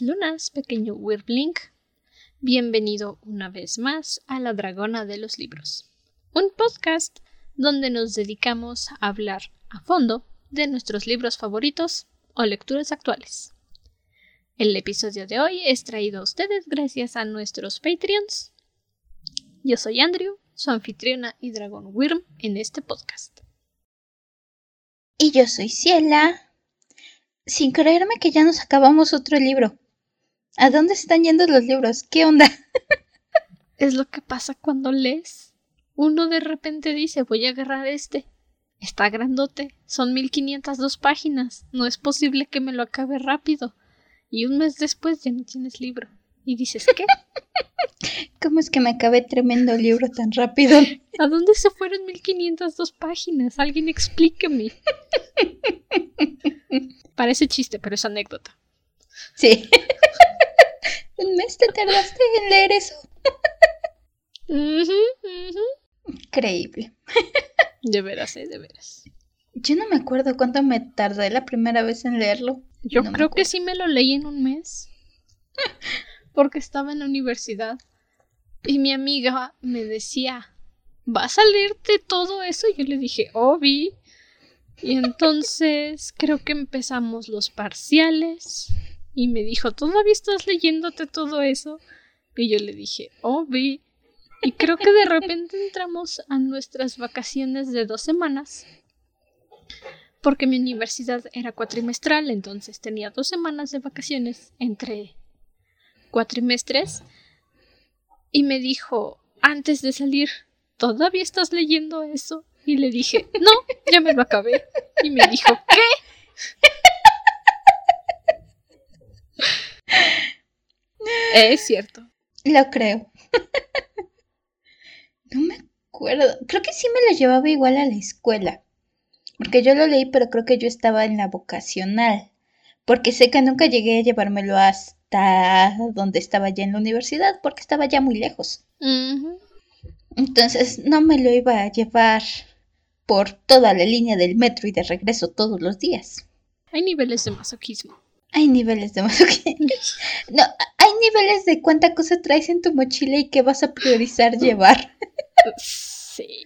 lunas, pequeño Wirblink. Bienvenido una vez más a La Dragona de los Libros, un podcast donde nos dedicamos a hablar a fondo de nuestros libros favoritos o lecturas actuales. El episodio de hoy es traído a ustedes gracias a nuestros Patreons. Yo soy Andrew, su anfitriona y dragón Wyrm en este podcast. Y yo soy Ciela, sin creerme que ya nos acabamos otro libro. ¿A dónde están yendo los libros? ¿Qué onda? es lo que pasa cuando lees. Uno de repente dice voy a agarrar este. Está grandote, son 1502 páginas, no es posible que me lo acabe rápido. Y un mes después ya no tienes libro. Y dices, ¿qué? ¿Cómo es que me acabé tremendo libro tan rápido? ¿A dónde se fueron 1502 páginas? Alguien explíqueme. Parece chiste, pero es anécdota. Sí. Un mes te tardaste en leer eso. Increíble. De veras, ¿eh? De veras. Yo no me acuerdo cuánto me tardé la primera vez en leerlo. Yo creo que sí me lo leí en un mes. Porque estaba en la universidad. Y mi amiga me decía, ¿vas a leerte todo eso? Y yo le dije, Obi. Y entonces creo que empezamos los parciales. Y me dijo, ¿todavía estás leyéndote todo eso? Y yo le dije, Obi. Y creo que de repente entramos a nuestras vacaciones de dos semanas. Porque mi universidad era cuatrimestral, entonces tenía dos semanas de vacaciones entre cuatrimestres y me dijo, antes de salir, ¿todavía estás leyendo eso? Y le dije, no, ya me lo acabé. Y me dijo, ¿qué? Es cierto. Lo creo. no me acuerdo. Creo que sí me lo llevaba igual a la escuela. Porque yo lo leí, pero creo que yo estaba en la vocacional. Porque sé que nunca llegué a llevármelo hasta donde estaba ya en la universidad porque estaba ya muy lejos. Entonces no me lo iba a llevar por toda la línea del metro y de regreso todos los días. Hay niveles de masoquismo. Hay niveles de masoquismo. no, hay niveles de cuánta cosa traes en tu mochila y qué vas a priorizar llevar. sí.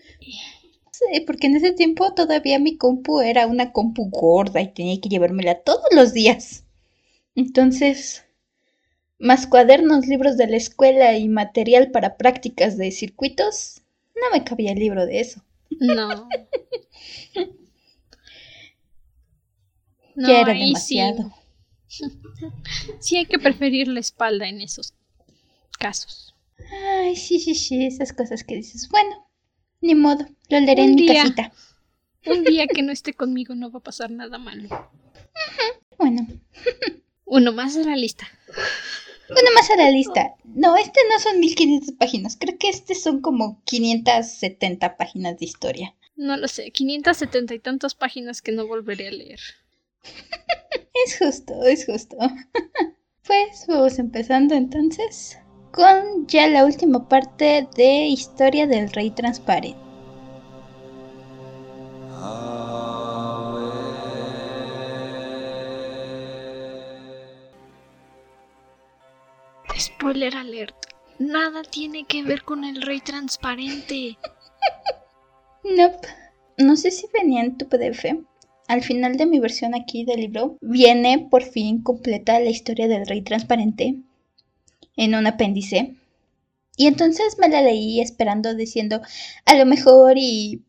Sí, porque en ese tiempo todavía mi compu era una compu gorda y tenía que llevármela todos los días. Entonces, más cuadernos, libros de la escuela y material para prácticas de circuitos, no me cabía el libro de eso. No. ya era demasiado. Sí. Hay que preferir la espalda en esos casos. Ay, sí, sí, sí, esas cosas que dices. Bueno, ni modo, lo leeré en mi casita. Un día que no esté conmigo no va a pasar nada malo. Bueno. Uno más de la lista. Uno más a la lista. No, este no son 1500 páginas. Creo que este son como 570 páginas de historia. No lo sé, 570 y tantas páginas que no volveré a leer. Es justo, es justo. pues vamos empezando entonces con ya la última parte de Historia del Rey Transparente. Spoiler alert. Nada tiene que ver con el rey transparente. Nope. No sé si venía en tu PDF. Al final de mi versión aquí del libro viene por fin completa la historia del rey transparente en un apéndice. Y entonces me la leí esperando diciendo a lo mejor y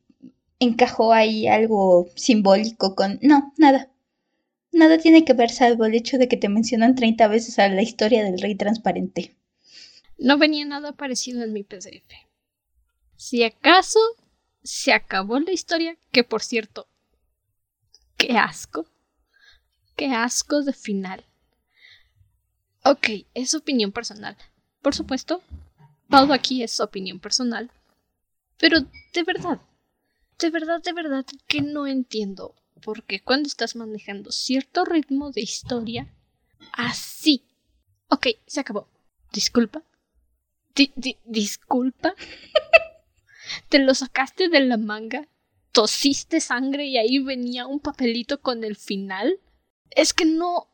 encajó ahí algo simbólico con... No, nada. Nada tiene que ver salvo el hecho de que te mencionan 30 veces a la historia del rey transparente. No venía nada parecido en mi PDF. Si acaso se acabó la historia, que por cierto, qué asco. Qué asco de final. Ok, es opinión personal. Por supuesto, todo aquí es opinión personal. Pero de verdad, de verdad, de verdad que no entiendo porque cuando estás manejando cierto ritmo de historia, así. Ok, se acabó. Disculpa. disculpa. Te lo sacaste de la manga, tosiste sangre y ahí venía un papelito con el final. Es que no.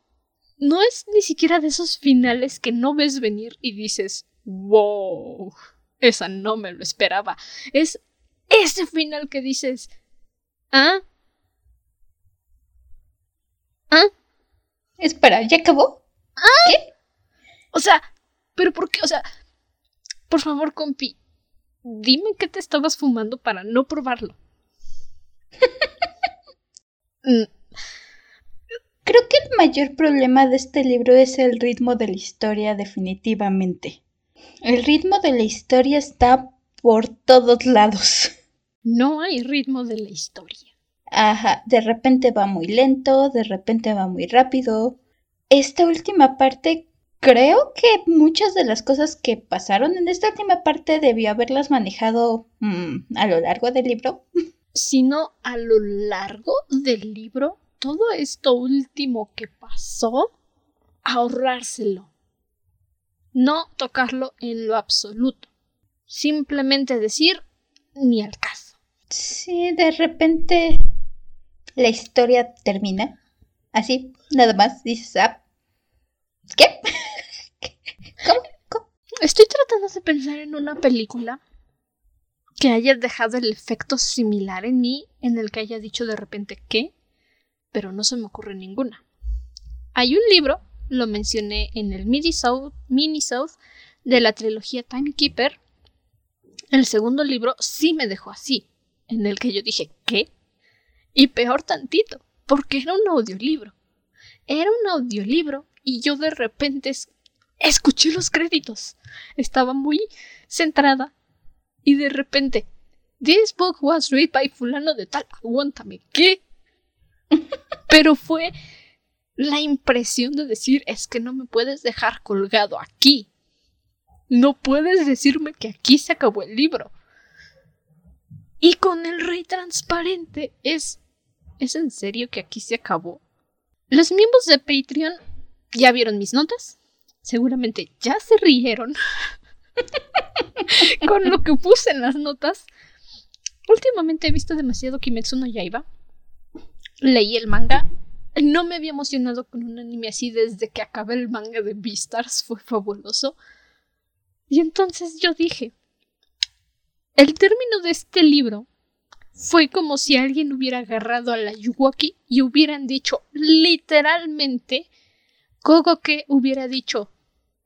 no es ni siquiera de esos finales que no ves venir y dices, wow, esa no me lo esperaba. Es ese final que dices, ¿ah? ¿Ah? Espera, ¿ya acabó? ¿Ah? ¿Qué? O sea, ¿pero por qué? O sea, por favor, compi, dime qué te estabas fumando para no probarlo. Mm. Creo que el mayor problema de este libro es el ritmo de la historia, definitivamente. El ritmo de la historia está por todos lados. No hay ritmo de la historia. Ajá, de repente va muy lento, de repente va muy rápido. Esta última parte, creo que muchas de las cosas que pasaron en esta última parte debió haberlas manejado mm, a lo largo del libro. Sino a lo largo del libro, todo esto último que pasó, ahorrárselo. No tocarlo en lo absoluto. Simplemente decir ni al caso. Sí, de repente la historia termina. Así, nada más, dices, ah, ¿qué? ¿Cómo? ¿Cómo? Estoy tratando de pensar en una película que haya dejado el efecto similar en mí, en el que haya dicho de repente qué, pero no se me ocurre ninguna. Hay un libro, lo mencioné en el mini South, mini South de la trilogía Timekeeper. El segundo libro sí me dejó así, en el que yo dije ¿qué? Y peor tantito, porque era un audiolibro. Era un audiolibro y yo de repente escuché los créditos. Estaba muy centrada y de repente, This book was read by fulano de tal. Aguántame, ¿qué? Pero fue la impresión de decir, es que no me puedes dejar colgado aquí. No puedes decirme que aquí se acabó el libro. Y con el rey transparente es ¿Es en serio que aquí se acabó? Los miembros de Patreon ya vieron mis notas. Seguramente ya se rieron con lo que puse en las notas. Últimamente he visto demasiado Kimetsu no Yaiba. Leí el manga. No me había emocionado con un anime así desde que acabé el manga de Beastars. Fue fabuloso. Y entonces yo dije, el término de este libro fue como si alguien hubiera agarrado a la Yuwaki y hubieran dicho literalmente que hubiera dicho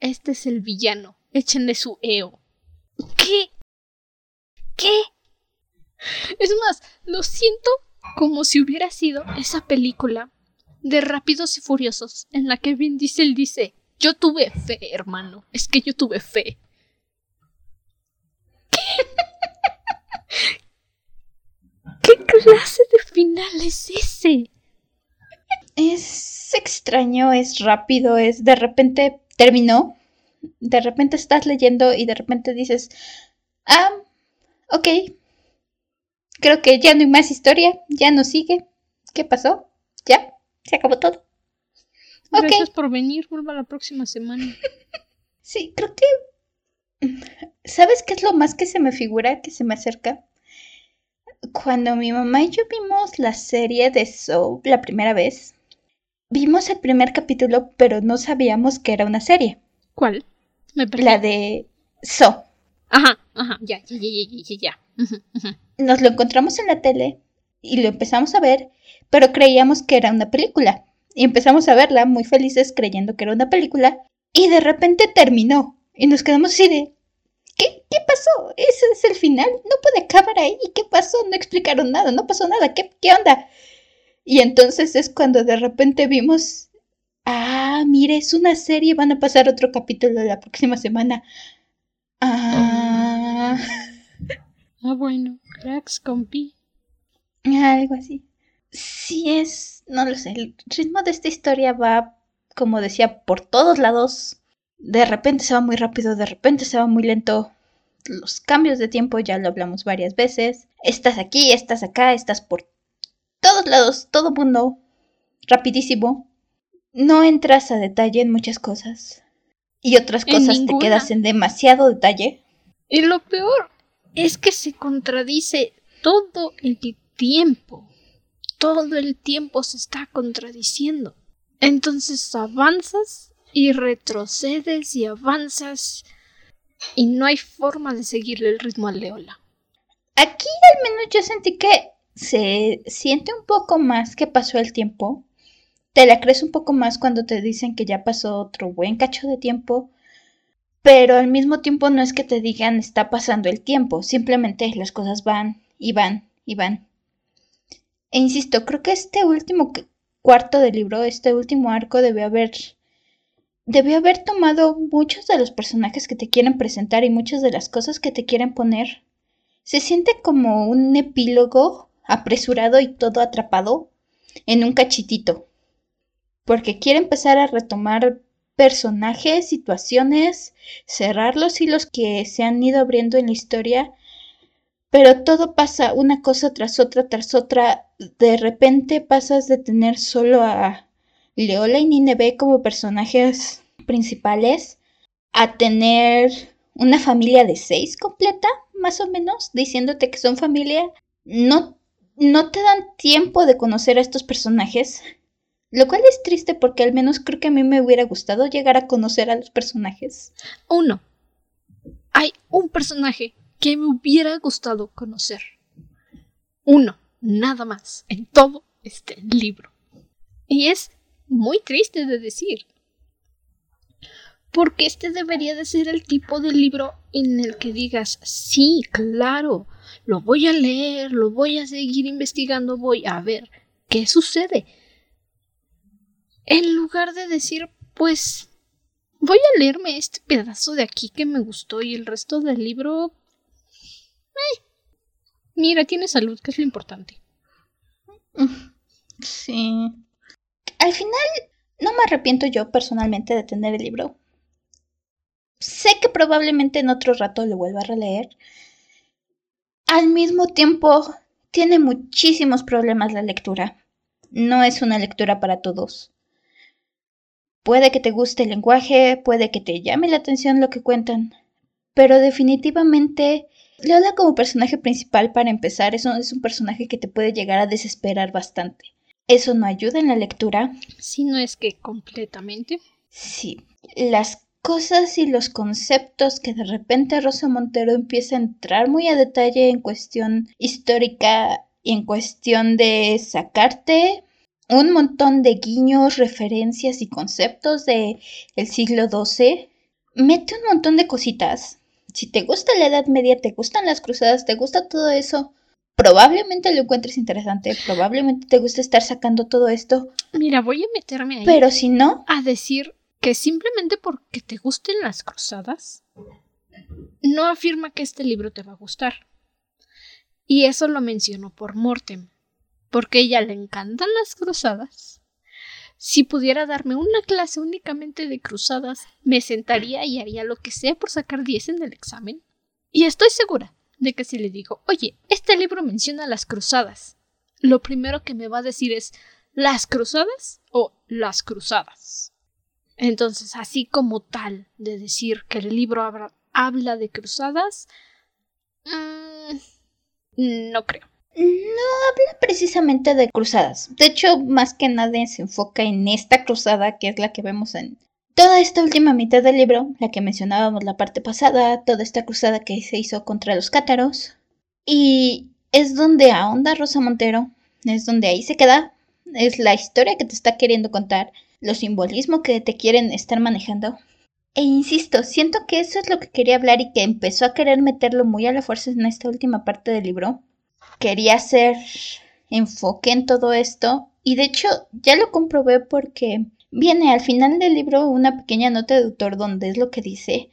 este es el villano, échenle su EO. ¿Qué? ¿Qué? Es más, lo siento como si hubiera sido esa película de Rápidos y Furiosos en la que Vin Diesel dice yo tuve fe, hermano, es que yo tuve fe. ¿Qué? ¿Qué clase de final es ese? Es extraño, es rápido, es de repente terminó, de repente estás leyendo y de repente dices, ah, ok, creo que ya no hay más historia, ya no sigue, ¿qué pasó? Ya, se acabó todo. Gracias por venir, vuelva la próxima semana. sí, creo que... ¿Sabes qué es lo más que se me figura, que se me acerca? cuando mi mamá y yo vimos la serie de Soul la primera vez, vimos el primer capítulo, pero no sabíamos que era una serie. ¿Cuál? Me la de So. Ajá, ajá, ya, ya, ya, ya, ya. Nos lo encontramos en la tele y lo empezamos a ver, pero creíamos que era una película. Y empezamos a verla muy felices creyendo que era una película y de repente terminó. Y nos quedamos así de, ¿Qué, ¿Qué pasó? ¿Ese es el final? No puede acabar ahí. ¿Qué pasó? No explicaron nada, no pasó nada. ¿Qué, qué onda? Y entonces es cuando de repente vimos, ah, mire, es una serie, van a pasar otro capítulo la próxima semana. Ah. Ah, bueno, cracks, compi. Algo así. Sí es, no lo sé, el ritmo de esta historia va, como decía, por todos lados de repente se va muy rápido, de repente se va muy lento. Los cambios de tiempo ya lo hablamos varias veces. Estás aquí, estás acá, estás por todos lados, todo mundo, rapidísimo. No entras a detalle en muchas cosas. Y otras cosas te quedas en demasiado detalle. Y lo peor es que se contradice todo el tiempo. Todo el tiempo se está contradiciendo. Entonces avanzas y retrocedes y avanzas y no hay forma de seguirle el ritmo a Leola. Aquí al menos yo sentí que se siente un poco más que pasó el tiempo. Te la crees un poco más cuando te dicen que ya pasó otro buen cacho de tiempo. Pero al mismo tiempo no es que te digan está pasando el tiempo, simplemente las cosas van y van y van. E insisto, creo que este último cuarto del libro, este último arco debe haber debió haber tomado muchos de los personajes que te quieren presentar y muchas de las cosas que te quieren poner. Se siente como un epílogo apresurado y todo atrapado en un cachitito. Porque quiere empezar a retomar personajes, situaciones, cerrar los hilos que se han ido abriendo en la historia, pero todo pasa una cosa tras otra, tras otra. De repente pasas de tener solo a Leola y Nineveh como personajes principales a tener una familia de seis completa, más o menos, diciéndote que son familia. No, no te dan tiempo de conocer a estos personajes, lo cual es triste porque al menos creo que a mí me hubiera gustado llegar a conocer a los personajes. Uno. Hay un personaje que me hubiera gustado conocer. Uno, nada más, en todo este libro. Y es muy triste de decir. Porque este debería de ser el tipo de libro en el que digas, sí, claro, lo voy a leer, lo voy a seguir investigando, voy a ver qué sucede. En lugar de decir, pues, voy a leerme este pedazo de aquí que me gustó y el resto del libro... Eh, mira, tiene salud, que es lo importante. Sí. Al final, no me arrepiento yo personalmente de tener el libro. Sé que probablemente en otro rato lo vuelva a releer. Al mismo tiempo, tiene muchísimos problemas la lectura. No es una lectura para todos. Puede que te guste el lenguaje, puede que te llame la atención lo que cuentan, pero definitivamente Leola como personaje principal para empezar es es un personaje que te puede llegar a desesperar bastante. Eso no ayuda en la lectura. Si no es que completamente. Sí. Las cosas y los conceptos que de repente Rosa Montero empieza a entrar muy a detalle en cuestión histórica y en cuestión de sacarte un montón de guiños, referencias y conceptos de el siglo XII. Mete un montón de cositas. Si te gusta la Edad Media, te gustan las cruzadas, te gusta todo eso, probablemente lo encuentres interesante, probablemente te guste estar sacando todo esto. Mira, voy a meterme ahí. Pero si no... A decir que simplemente porque te gusten las cruzadas, no afirma que este libro te va a gustar. Y eso lo menciono por Mortem, porque a ella le encantan las cruzadas. Si pudiera darme una clase únicamente de cruzadas, me sentaría y haría lo que sea por sacar 10 en el examen. Y estoy segura de que si le digo, oye, este libro menciona las cruzadas, lo primero que me va a decir es las cruzadas o las cruzadas. Entonces, así como tal de decir que el libro habla, de cruzadas, mm, no creo. No habla precisamente de cruzadas. De hecho, más que nada se enfoca en esta cruzada que es la que vemos en Toda esta última mitad del libro, la que mencionábamos la parte pasada, toda esta cruzada que se hizo contra los cátaros, y es donde ahonda Rosa Montero, es donde ahí se queda, es la historia que te está queriendo contar, los simbolismos que te quieren estar manejando. E insisto, siento que eso es lo que quería hablar y que empezó a querer meterlo muy a la fuerza en esta última parte del libro. Quería hacer enfoque en todo esto y de hecho ya lo comprobé porque Viene al final del libro una pequeña nota de autor donde es lo que dice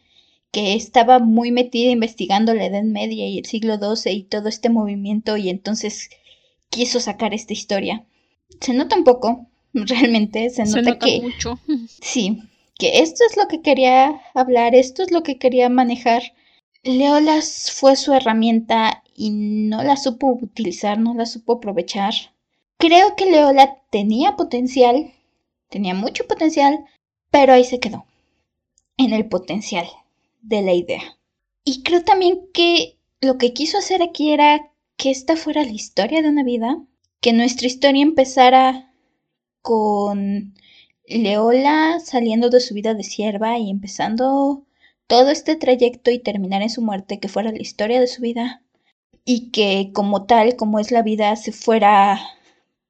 que estaba muy metida investigando la Edad Media y el siglo XII y todo este movimiento y entonces quiso sacar esta historia. Se nota un poco, realmente, se nota, que... Mucho. Sí, que esto es lo que quería hablar, esto es lo que quería manejar. Leolas fue su herramienta y no la supo utilizar, no la supo aprovechar. Creo que Leola tenía potencial, Tenía mucho potencial, pero ahí se quedó. En el potencial de la idea. Y creo también que lo que quiso hacer aquí era que esta fuera la historia de una vida, que nuestra historia empezara con Leola saliendo de su vida de sierva y empezando todo este trayecto y terminar en su muerte, que fuera la historia de su vida, y que como tal, como es la vida, se fuera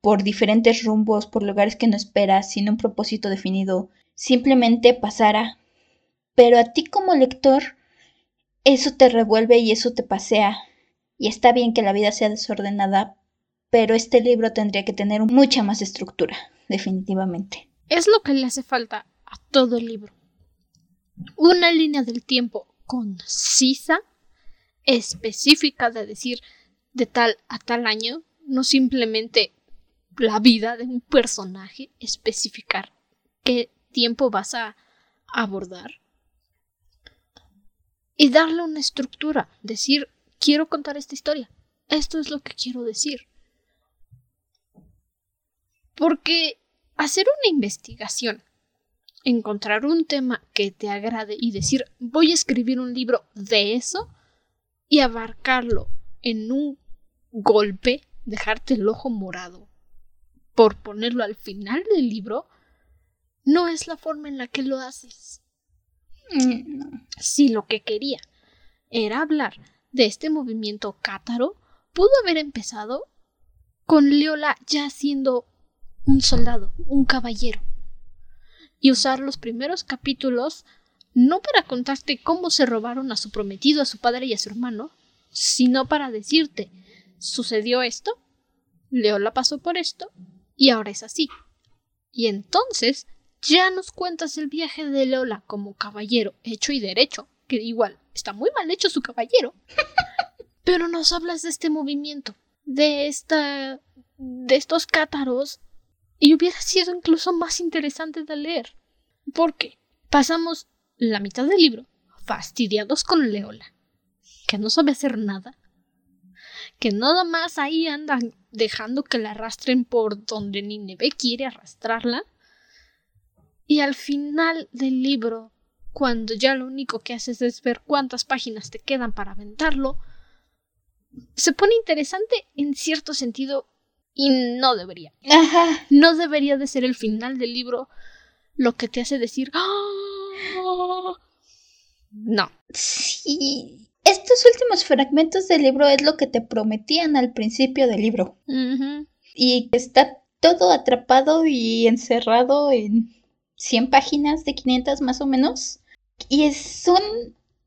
por diferentes rumbos, por lugares que no esperas, sin un propósito definido, simplemente pasara. Pero a ti como lector, eso te revuelve y eso te pasea. Y está bien que la vida sea desordenada, pero este libro tendría que tener mucha más estructura, definitivamente. Es lo que le hace falta a todo el libro. Una línea del tiempo concisa, específica de decir de tal a tal año, no simplemente la vida de un personaje, especificar qué tiempo vas a abordar y darle una estructura, decir, quiero contar esta historia, esto es lo que quiero decir. Porque hacer una investigación, encontrar un tema que te agrade y decir, voy a escribir un libro de eso y abarcarlo en un golpe, dejarte el ojo morado por ponerlo al final del libro, no es la forma en la que lo haces. Mm, si lo que quería era hablar de este movimiento cátaro, pudo haber empezado con Leola ya siendo un soldado, un caballero, y usar los primeros capítulos no para contarte cómo se robaron a su prometido, a su padre y a su hermano, sino para decirte sucedió esto, Leola pasó por esto, y ahora es así. Y entonces ya nos cuentas el viaje de Leola como caballero hecho y derecho, que igual está muy mal hecho su caballero. Pero nos hablas de este movimiento, de esta de estos cátaros y hubiera sido incluso más interesante de leer. Porque pasamos la mitad del libro fastidiados con Leola, que no sabe hacer nada, que nada más ahí andan dejando que la arrastren por donde Nineve quiere arrastrarla. Y al final del libro, cuando ya lo único que haces es ver cuántas páginas te quedan para aventarlo, se pone interesante en cierto sentido y no debería. No debería de ser el final del libro lo que te hace decir ¡Ah!". No. Sí. Estos últimos fragmentos del libro es lo que te prometían al principio del libro. Y está todo atrapado y encerrado en 100 páginas de 500 más o menos. Y son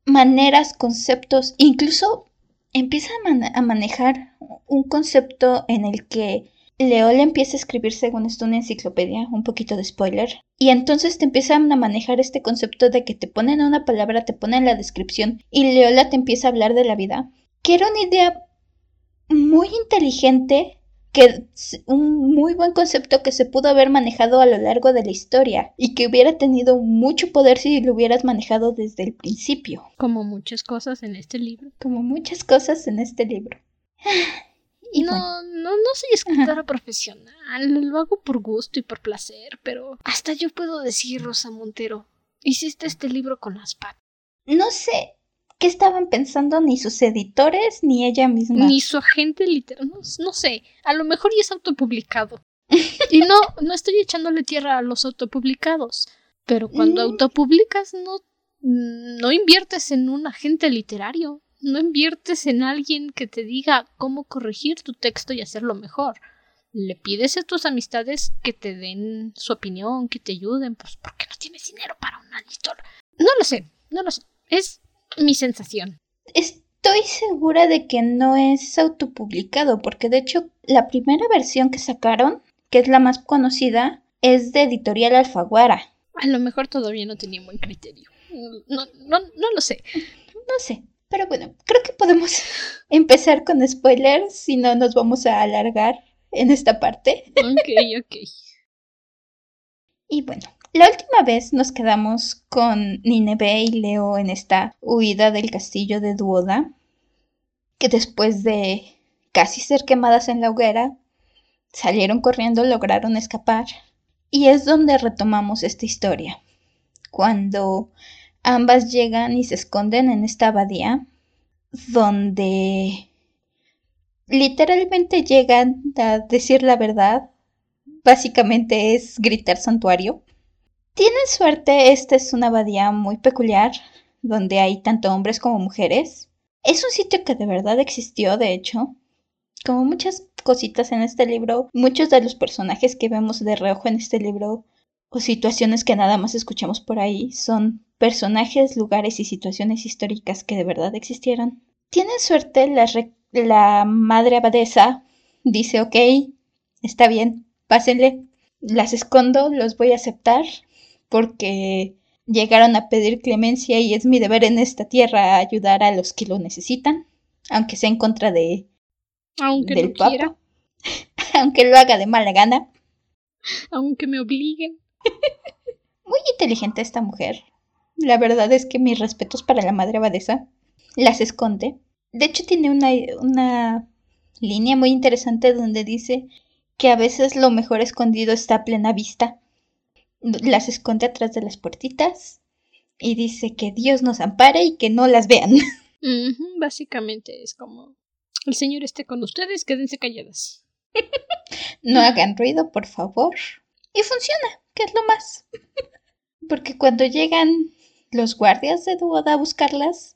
maneras, conceptos, incluso empieza a, manejar un concepto en el que Leola empieza a escribir según esto una enciclopedia, un poquito de spoiler, y entonces te empiezan a manejar este concepto de que te ponen una palabra, te ponen la descripción y Leola te empieza a hablar de la vida, que era una idea muy inteligente que un muy buen concepto que se pudo haber manejado a lo largo de la historia y que hubiera tenido mucho poder si lo hubieras manejado desde el principio. Como muchas cosas en este libro. Como muchas cosas en este libro. Y no, no, no soy escritora profesional, lo hago por gusto y por placer, pero hasta yo puedo decir, Rosa Montero, hiciste este libro con las patas. No sé, qué estaban pensando ni sus editores ni ella misma. Ni su agente literal, no, sé, a lo mejor ya es autopublicado. y no, no estoy echándole tierra a los autopublicados, pero cuando mm. autopublicas no, no inviertes en un agente literario, no inviertes en alguien que te diga cómo corregir tu texto y hacerlo mejor. Le pides a tus amistades que te den su opinión, que te ayuden, pues porque no tienes dinero para un editor. No lo sé, no lo sé. Es mi sensación. Estoy segura de que no es autopublicado, porque de hecho la primera versión que sacaron, que es la más conocida, es de Editorial Alfaguara. A lo mejor todavía no tenía buen criterio. No, no, no lo sé. No sé. Pero bueno, creo que podemos empezar con spoilers, si no nos vamos a alargar en esta parte. Ok, ok. y bueno, la última vez nos quedamos con Nineve y Leo en esta huida del castillo de Duoda, que después de casi ser quemadas en la hoguera, salieron corriendo, lograron escapar. Y es donde retomamos esta historia. Cuando ambas llegan y se esconden en esta abadía, donde literalmente llegan a decir la verdad, básicamente es gritar santuario Tienen suerte, esta es una abadía muy peculiar, donde hay tanto hombres como mujeres. Es un sitio que de verdad existió, de hecho. Como muchas cositas en este libro, muchos de los personajes que vemos de reojo en este libro, o situaciones que nada más escuchamos por ahí, son personajes, lugares y situaciones históricas que de verdad existieron. Tienen suerte, la, madre abadesa dice, ok, está bien, pásenle, las escondo, los voy a aceptar, porque llegaron a pedir clemencia y es mi deber en esta tierra ayudar a los que lo necesitan, aunque sea en contra de aunque del Papa, aunque lo haga de mala gana, aunque me obliguen. Muy inteligente esta mujer. La verdad es que mis respetos para la madre abadesa. Las esconde. De hecho tiene una, una línea muy interesante donde dice que a veces lo mejor escondido está a plena vista las esconde atrás de las puertitas y dice que Dios nos ampare y que no las vean. básicamente es como el Señor esté con ustedes, quédense calladas. no hagan ruido, por favor. Y funciona, que es lo más. Porque cuando llegan los guardias de Duoda a buscarlas,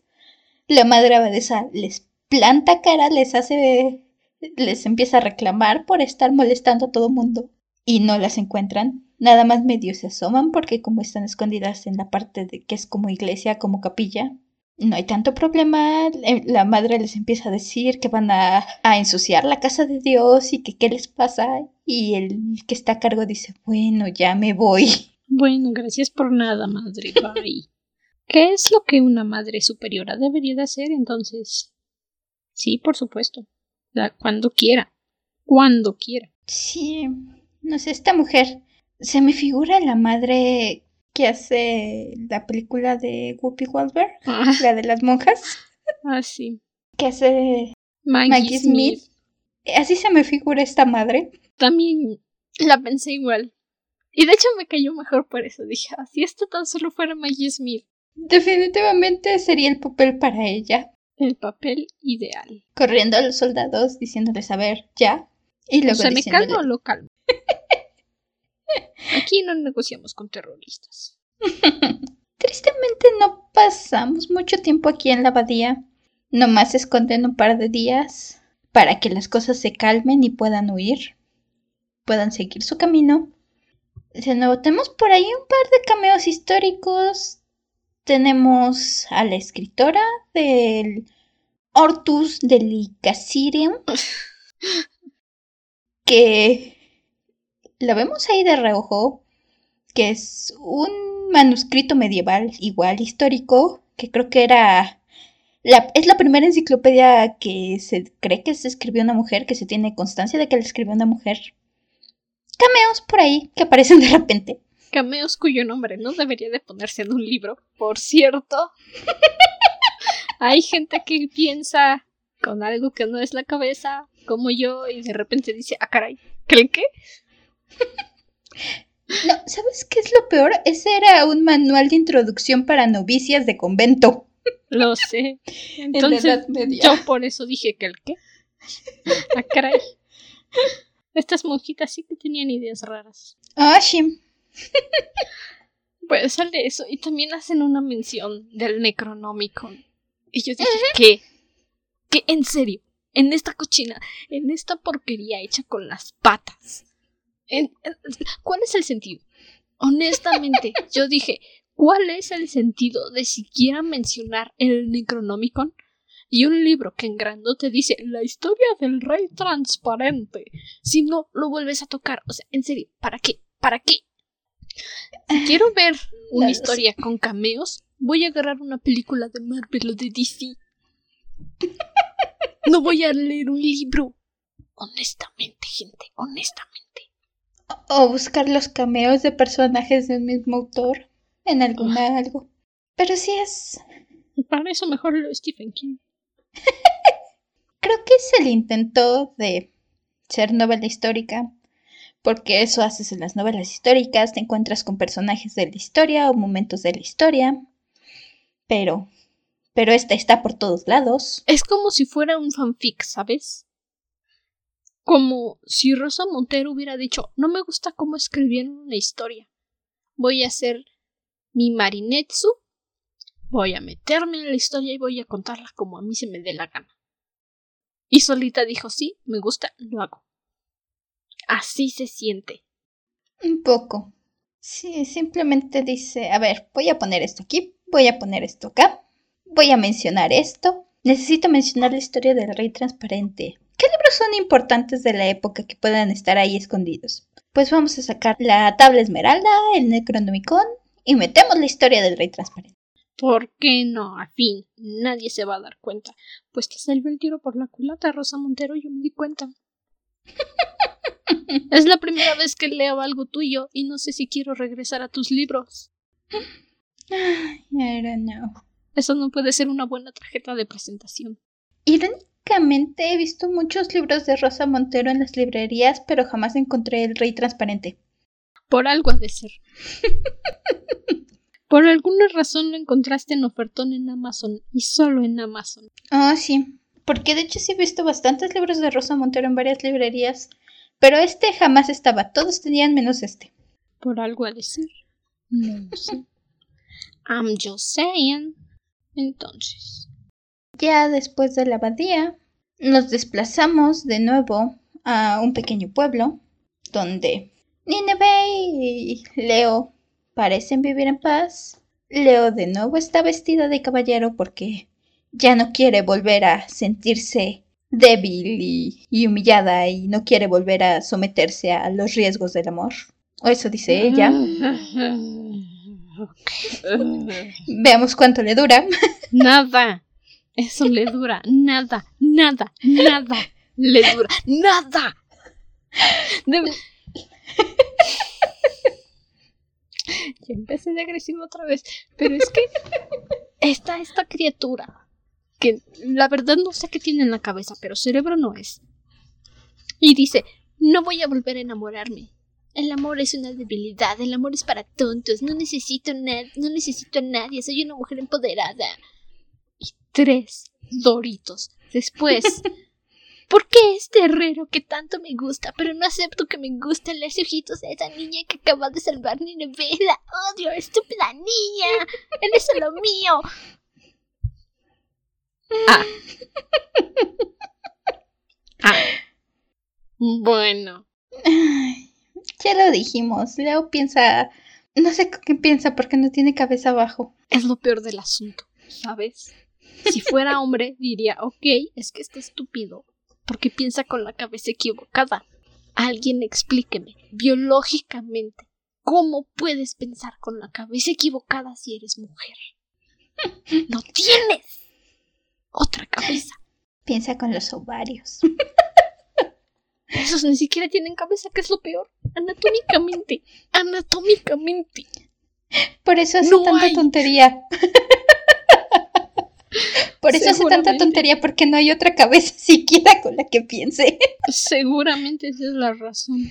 la madre abadesa les planta cara, les hace. les empieza a reclamar por estar molestando a todo mundo. Y no las encuentran nada más medio se asoman porque como están escondidas en la parte de que es como iglesia, como capilla, no hay tanto problema. La madre les empieza a decir que van a, ensuciar la casa de Dios y que qué les pasa. Y el que está a cargo dice, bueno, ya me voy. Bueno, gracias por nada, madre. Bye. ¿Qué es lo que una madre superiora debería de hacer entonces? Sí, por supuesto. cuando quiera. Cuando quiera. Sí. No sé, esta mujer se me figura la madre que hace la película de Whoopi Goldberg, ah. la de las monjas. Ah, sí. Que hace Maggie, Smith. Así se me figura esta madre. También la pensé igual. Y de hecho me cayó mejor por eso. Dije, ah, si esto tan solo fuera Maggie Smith. Definitivamente sería el papel para ella. El papel ideal. Corriendo a los soldados diciéndoles a ver, ya. Y luego ¿Se me calma o lo calmo? Aquí no negociamos con terroristas. Tristemente no pasamos mucho tiempo aquí en la abadía. Nomás se esconden un par de días para que las cosas se calmen y puedan huir. Puedan seguir su camino. De nuevo, tenemos por ahí un par de cameos históricos. Tenemos a la escritora del Hortus Delicasirium. que la vemos ahí de reojo, que es un manuscrito medieval igual histórico, que creo que era... La, es la primera enciclopedia que se cree que se escribió una mujer, que se tiene constancia de que la escribió una mujer. Cameos por ahí que aparecen de repente. Cameos cuyo nombre no debería de ponerse en un libro, por cierto. Hay gente que piensa con algo que no es la cabeza, como yo, y de repente dice, ah, caray, ¿qué qué? No, ¿sabes qué es lo peor? Ese era un manual de introducción para novicias de convento. Lo sé. Entonces, yo por eso dije que el qué. Ah, caray. Estas monjitas sí que tenían ideas raras. Ah, sí. Pues sale eso. Y también hacen una mención del Necronomicon. Y yo dije, ¿qué? ¿Qué? ¿En serio? En esta cochina, en esta porquería hecha con las patas ¿Cuál es el sentido? Honestamente, yo dije, ¿cuál es el sentido de siquiera mencionar el Necronomicon? Y un libro que en te dice la historia del rey transparente. Si no lo vuelves a tocar, o sea, en serio, ¿para qué? ¿Para qué? Si quiero ver una historia con cameos, voy a agarrar una película de Marvel o de DC. No voy a leer un libro. Honestamente, gente, honestamente. O buscar los cameos de personajes del mismo autor en alguna algo. Pero sí es. Para eso mejor lo Stephen King. Creo que es el intento de ser novela histórica. Porque eso haces en las novelas históricas, te encuentras con personajes de la historia o momentos de la historia. Pero. Pero esta está por todos lados. Es como si fuera un fanfic, ¿sabes? Como si Rosa Montero hubiera dicho, no me gusta cómo escribieron una historia. voy a hacer mi Marinetsu, voy a meterme en la historia y voy a contarla como a mí se me dé la gana. Y solita dijo, sí, me gusta, lo hago. Así se siente. Un poco. Sí, simplemente dice, a ver, voy a poner esto aquí, voy a poner esto acá, voy a mencionar esto. Necesito mencionar la historia del rey transparente. ¿Qué libros son importantes de la época que puedan estar ahí escondidos? Pues vamos a sacar la tabla esmeralda, el Necronomicon y metemos la historia del rey transparente. ¿Por qué no? A fin, nadie se va a dar cuenta. Pues te salió el tiro por la culata, Rosa Montero, yo me di cuenta. es la primera vez que leo algo tuyo y no sé si quiero regresar a tus libros. I don't know. Eso no puede ser una buena tarjeta de presentación. Irónicamente he visto muchos libros de Rosa Montero en las librerías, pero jamás encontré el rey transparente. Por algo ha de ser. Por alguna razón lo encontraste en ofertón en Amazon y solo en Amazon. Ah, sí. Porque de hecho sí he visto bastantes libros de Rosa Montero en varias librerías, pero este jamás estaba. Todos tenían menos este. Por algo ha de ser. No sé. I'm just saying. Entonces. Ya después de la abadía, nos desplazamos de nuevo a un pequeño pueblo donde Nineveh y Leo parecen vivir en paz. Leo de nuevo está vestida de caballero porque ya no quiere volver a sentirse débil y, humillada y no quiere volver a someterse a los riesgos del amor. O eso dice ella. Veamos cuánto le dura. Nada. Eso le dura. Nada, nada, nada. Le dura. Nada. Ya empecé de agresivo otra vez. Pero es que está esta criatura. Que la verdad no sé qué tiene en la cabeza, pero cerebro no es. Y dice, no voy a volver a enamorarme. El amor es una debilidad, el amor es para tontos, no necesito nada, no necesito a nadie, soy una mujer empoderada. Y tres doritos después. ¿Por qué este herrero que tanto me gusta, pero no acepto que me gusten los ojitos de esa niña que acaba de salvar mi novela? ¡Odio, estúpida niña! ¡Eres solo mío! Ah. Ah. Bueno. Ya lo dijimos, Leo piensa... No sé qué piensa porque no tiene cabeza abajo. Es lo peor del asunto, ¿sabes? Si fuera hombre, diría, ok, es que está estúpido, porque piensa con la cabeza equivocada. Alguien explíqueme, biológicamente, ¿cómo puedes pensar con la cabeza equivocada si eres mujer? No tienes otra cabeza. Piensa con los ovarios. Esos ni siquiera tienen cabeza, que es lo peor. Anatómicamente. Anatómicamente. Por eso hace tanta tontería. Por eso hace tanta tontería, porque no hay otra cabeza siquiera con la que piense. Seguramente esa es la razón.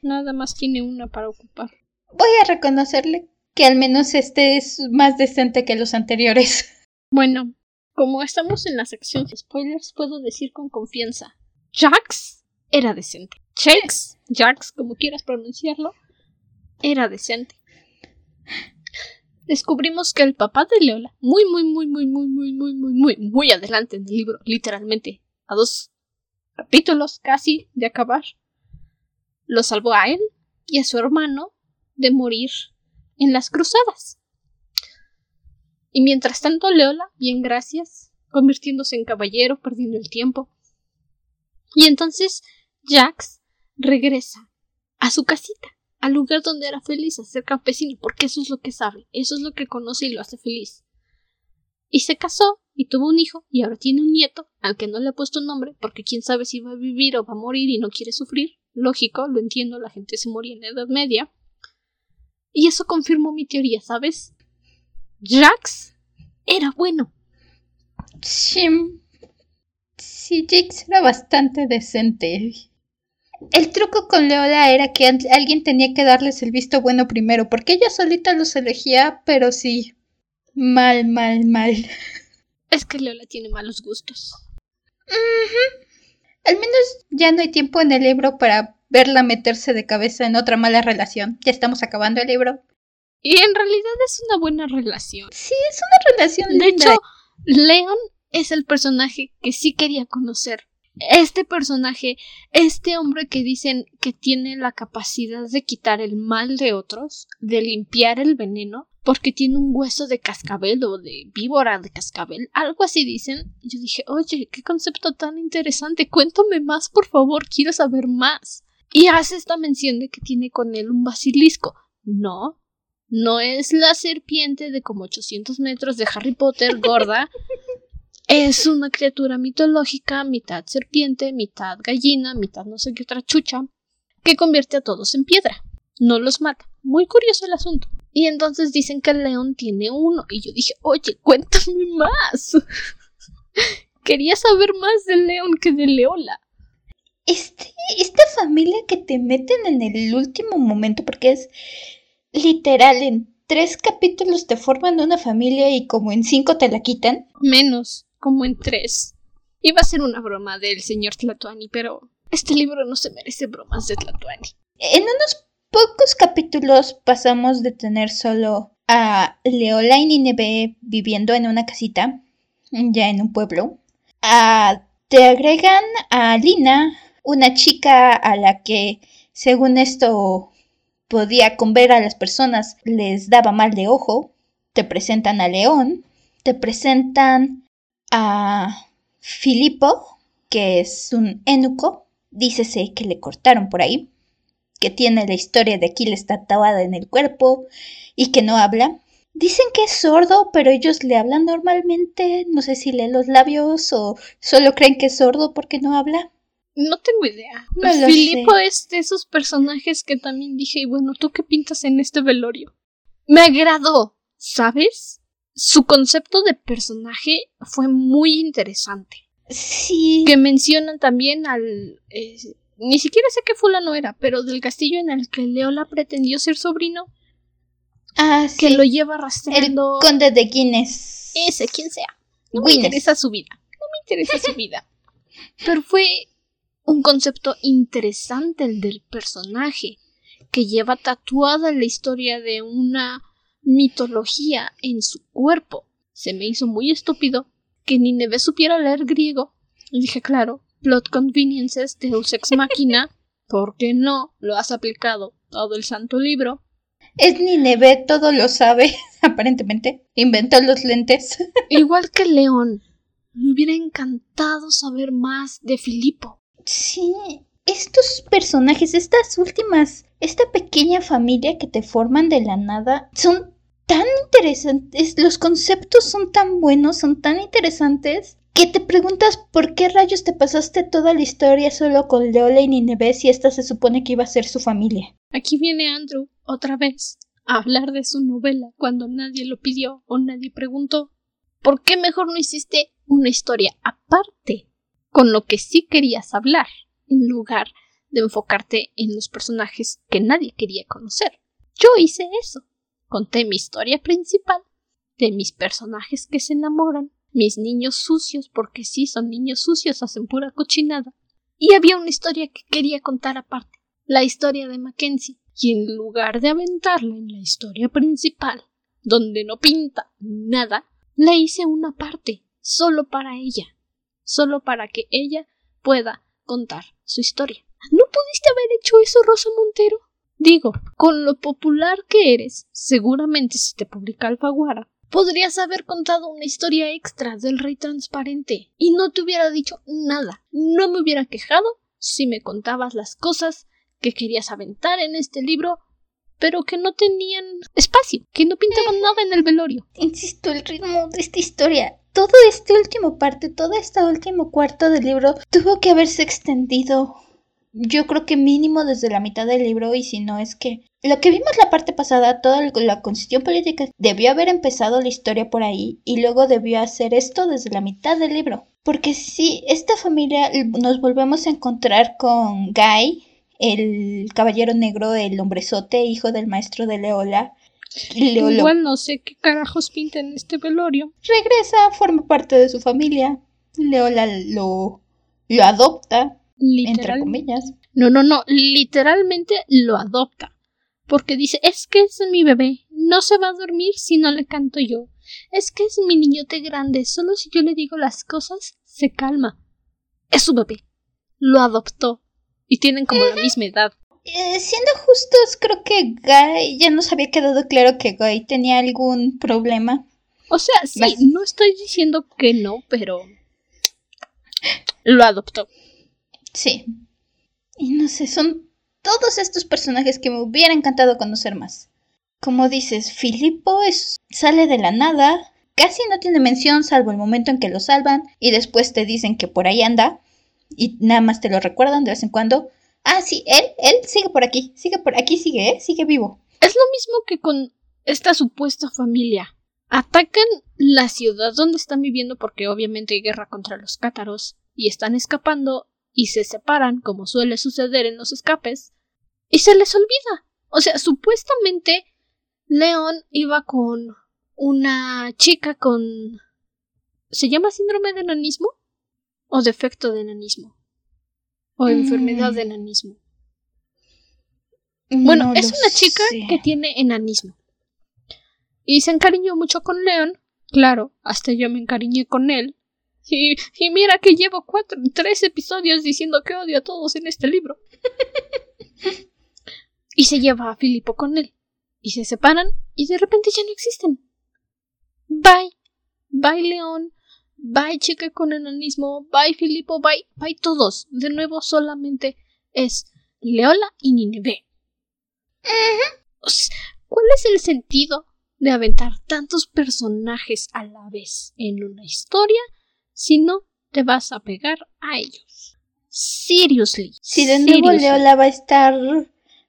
Nada más tiene una para ocupar. Voy a reconocerle que al menos este es más decente que los anteriores. Bueno, como estamos en la sección de spoilers, puedo decir con confianza. Jax era decente. Jax, Jax, como quieras pronunciarlo, era decente. Descubrimos que el papá de Leola, muy, muy, muy, muy, muy, muy, muy, muy, muy, muy adelante en el libro, literalmente, a dos capítulos casi de acabar, lo salvó a él y a su hermano de morir en las cruzadas. Y mientras tanto, Leola, bien gracias, convirtiéndose en caballero, perdiendo el tiempo. Y entonces Jax regresa a su casita, al lugar donde era feliz, a ser campesino, porque eso es lo que sabe, eso es lo que conoce y lo hace feliz. Y se casó y tuvo un hijo y ahora tiene un nieto, al que no le ha puesto nombre, porque quién sabe si va a vivir o va a morir y no quiere sufrir. Lógico, lo entiendo, la gente se moría en la Edad Media. Y eso confirmó mi teoría, ¿sabes? Jax era bueno. Sí. Sí, Jax era bastante decente. El truco con Leola era que alguien tenía que darles el visto bueno primero, porque ella solita los elegía, pero sí. Mal, mal, mal. Es que Leola tiene malos gustos. Al menos ya no hay tiempo en el libro para verla meterse de cabeza en otra mala relación. Ya estamos acabando el libro. Y en realidad es una buena relación. Sí, es una relación De hecho, Leon es el personaje que sí quería conocer. Este personaje, este hombre que dicen que tiene la capacidad de quitar el mal de otros, de limpiar el veneno, porque tiene un hueso de cascabel o de víbora de cascabel, algo así dicen. Yo dije, oye, qué concepto tan interesante, cuéntame más, por favor, quiero saber más. Y hace esta mención de que tiene con él un basilisco. No, no es la serpiente de como 800 metros de Harry Potter gorda. es una criatura mitológica, mitad serpiente, mitad gallina, mitad no sé qué otra chucha, que convierte a todos en piedra. No los mata. Muy curioso el asunto. Y entonces dicen que el león tiene uno. Y yo dije, oye, cuéntame más. Quería saber más del león que de Leola. Este, esta familia que te meten en el último momento, porque es literal, en tres capítulos te forman una familia y como en cinco te la quitan. Menos, como en tres. Iba a ser una broma del señor Tlatuani, pero este libro no se merece bromas de Tlatuani. En unos pocos capítulos pasamos de tener solo a Leola y Nineve viviendo en una casita, ya en un pueblo. A, te agregan a Lina, una chica a la que, según esto, podía con ver a las personas les daba mal de ojo. Te presentan a León, te presentan a Filipo, que es un eunuco, dícese que le cortaron por ahí que tiene la historia de Aquiles tatuada en el cuerpo y que no habla. Dicen que es sordo, pero ellos le hablan normalmente. No sé si lee los labios o solo creen que es sordo porque no habla. No tengo idea. Filipo es de esos personajes que también dije, y bueno, ¿tú qué pintas en este velorio? Me agradó, ¿sabes? Su concepto de personaje fue muy interesante. Sí. Que mencionan también al eh, ni siquiera sé qué fulano era, pero del castillo en el que Leola pretendió ser sobrino. Ah, sí. Que lo lleva arrastrando. El conde de Guinness. Ese, quien sea. No me interesa su vida. No me interesa su vida. Pero fue un concepto interesante el del personaje, que lleva tatuada la historia de una mitología en su cuerpo. Se me hizo muy estúpido que ni Neve supiera leer griego. Y dije, claro, plot conveniences de Ex Máquina, porque no lo has aplicado todo el santo libro. Es Nineve, todo lo sabe, aparentemente. Inventó los lentes. Igual que León. Me hubiera encantado saber más de Filipo. Sí, estos personajes, estas últimas, esta pequeña familia que te forman de la nada, son tan interesantes, los conceptos son tan buenos, son tan interesantes que te preguntas por qué rayos te pasaste toda la historia solo con Leola y Nineveh si esta se supone que iba a ser su familia. Aquí viene Andrew, otra vez, a hablar de su novela cuando nadie lo pidió o nadie preguntó. ¿Por qué mejor no hiciste una historia aparte con lo que sí querías hablar, en lugar de enfocarte en los personajes que nadie quería conocer? Yo hice eso. Conté mi historia principal, de mis personajes que se enamoran, mis niños sucios, porque sí, son niños sucios, hacen pura cochinada. Y había una historia que quería contar aparte, la historia de Mackenzie, y en lugar de aventarla en la historia principal, donde no pinta nada, le hice una parte, solo para ella, solo para que ella pueda contar su historia. ¿No pudiste haber hecho eso, Rosa Montero? Digo, con lo popular que eres, seguramente si te publica Alfaguara, Podrías haber contado una historia extra del rey transparente y no te hubiera dicho nada. No me hubiera quejado si me contabas las cosas que querías aventar en este libro, pero que no tenían espacio, que no pintaban nada en el velorio. Insisto, el ritmo de esta historia, todo este último parte, todo este último cuarto del libro tuvo que haberse extendido yo creo que mínimo desde la mitad del libro y si no es que lo que vimos la parte pasada, toda la constitución política, debió haber empezado la historia por ahí y luego debió hacer esto desde la mitad del libro. Porque si esta familia nos volvemos a encontrar con Guy, el caballero negro, el hombrezote, hijo del maestro de Leola. Igual no sé qué carajos pinta en este velorio. Regresa, forma parte de su familia. Leola lo, lo adopta entre comillas. No, no, no, literalmente lo adopta. Porque dice, es que es mi bebé, no se va a dormir si no le canto yo. Es que es mi niñote grande, solo si yo le digo las cosas, se calma. Es su bebé. Lo adoptó. Y tienen como la misma edad. Eh, siendo justos, creo que Guy ya nos había quedado claro que Guy tenía algún problema. O sea, sí, no estoy diciendo que no, pero lo adoptó. Sí. Y no sé, son todos estos personajes que me hubiera encantado conocer más. Como dices, Filippo es, sale de la nada, casi no tiene mención salvo el momento en que lo salvan y después te dicen que por ahí anda y nada más te lo recuerdan de vez en cuando. Ah, sí, él, él sigue por aquí, sigue por aquí, sigue, ¿eh? sigue vivo. Es lo mismo que con esta supuesta familia. Atacan la ciudad donde están viviendo porque obviamente hay guerra contra los cátaros y están escapando y se separan como suele suceder en los escapes y se les olvida. O sea, supuestamente León iba con una chica con... ¿Se llama síndrome de enanismo? ¿O defecto de enanismo? ¿O mm. enfermedad de enanismo? Bueno, es una chica que tiene enanismo. Y se encariñó mucho con León. Claro, hasta yo me encariñé con él. Y, y mira que llevo cuatro, tres episodios diciendo que odio a todos en este libro. y se lleva a Filipo con él. Y se separan y de repente ya no existen. Bye. Bye León. Bye chica con enanismo. Bye Filipo. Bye. Bye todos. De nuevo solamente es Leola y Nineveh. ¿Cuál es el sentido de aventar tantos personajes a la vez en una historia si no te vas a pegar a ellos? Seriously. Si de nuevo Leola va a estar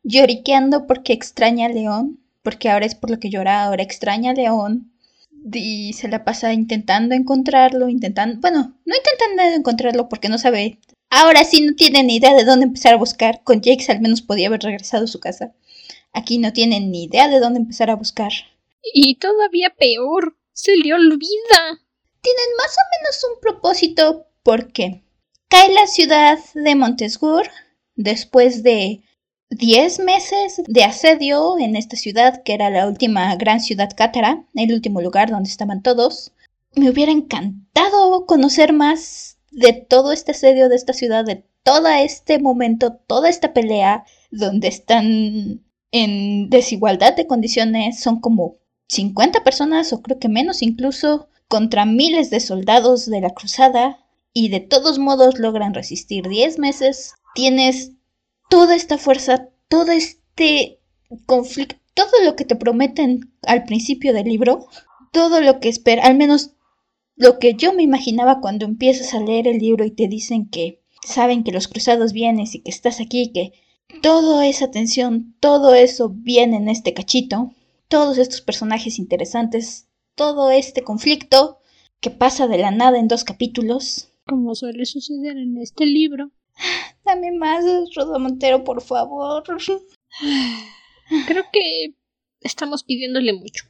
lloriqueando porque extraña a León, porque ahora es por lo que llora, ahora extraña a León y se la pasa intentando encontrarlo, intentando, bueno, no intentando encontrarlo porque no sabe. Ahora sí no tiene ni idea de dónde empezar a buscar. Con Jake al menos podía haber regresado a su casa. Aquí no tiene ni idea de dónde empezar a buscar. Y todavía peor, se le olvida. Tienen más o menos un propósito porque cae la ciudad de Montesgur después de Diez meses de asedio en esta ciudad, que era la última gran ciudad cátara, el último lugar donde estaban todos. Me hubiera encantado conocer más de todo este asedio de esta ciudad, de todo este momento, toda esta pelea, donde están en desigualdad de condiciones, son como 50 personas o creo que menos incluso, contra miles de soldados de la cruzada, y de todos modos logran resistir 10 meses. Tienes toda esta fuerza, todo este conflicto, todo lo que te prometen al principio del libro, todo lo que espera, al menos lo que yo me imaginaba cuando empiezas a leer el libro y te dicen que saben que los cruzados vienes y que estás aquí, que toda esa tensión, todo eso viene en este cachito, todos estos personajes interesantes, todo este conflicto que pasa de la nada en dos capítulos. Como suele suceder en este libro. Dame más, Rodo Montero, por favor. Creo que estamos pidiéndole mucho.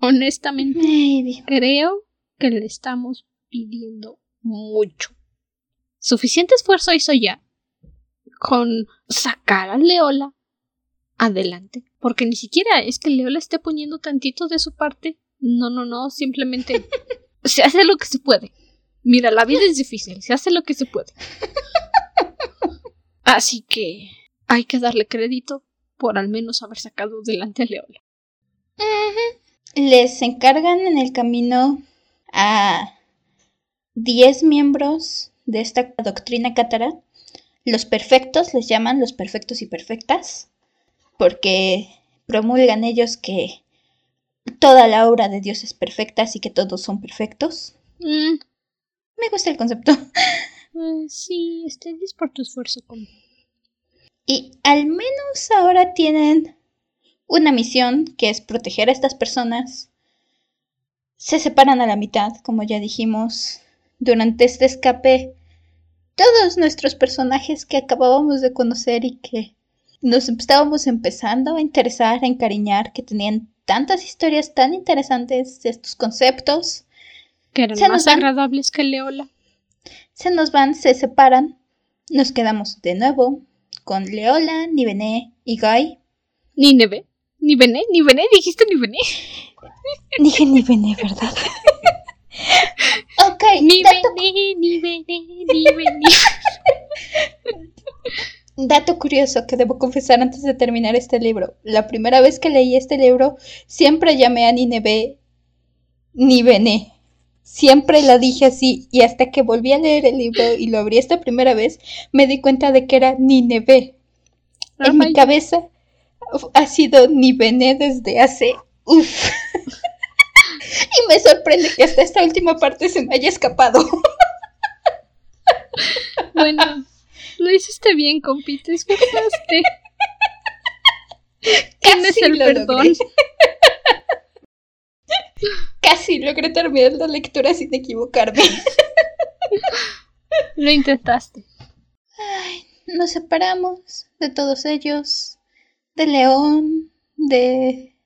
Honestamente, creo que le estamos pidiendo mucho. Suficiente esfuerzo hizo ya con sacar a Leola adelante. Porque ni siquiera es que Leola esté poniendo tantito de su parte. No, no, no. Simplemente se hace lo que se puede. Mira, la vida es difícil. Se hace lo que se puede. Así que hay que darle crédito por al menos haber sacado delante a Leola. Les encargan en el camino a 10 miembros de esta doctrina cátara. Los perfectos les llaman los perfectos y perfectas, porque promulgan ellos que toda la obra de Dios es perfecta, así que todos son perfectos. Mm. Me gusta el concepto. Mm, sí, estoy por tu esfuerzo. Y al menos ahora tienen una misión que es proteger a estas personas. Se separan a la mitad, como ya dijimos. Durante este escape, todos nuestros personajes que acabábamos de conocer y que nos estábamos empezando a interesar, a encariñar, que tenían tantas historias tan interesantes, estos conceptos. Que eran más agradables que Leola se nos van, se separan nos quedamos de nuevo con Leola, Nivené y Guy. Ni Neve, ni Bené, ni Bené, dijiste ni Bené. Dije Nivené, ¿verdad? ok, Ni dato, Bené, ni Bené, ni Bené. dato curioso que debo confesar antes de terminar este libro. La primera vez que leí este libro, siempre llamé a Nineve Nivené. Siempre la dije así y hasta que volví a leer el libro y lo abrí esta primera vez, me di cuenta de que era Nineve. Ah, en mi cabeza ha sido Nivené desde hace... Uf. y me sorprende que hasta esta última parte se me haya escapado. Bueno, lo hiciste bien, compi, te esforzaste. Tienes el lo perdón. logré. Casi logré terminar la lectura sin equivocarme. Lo intentaste. Nos separamos de todos ellos, de León, de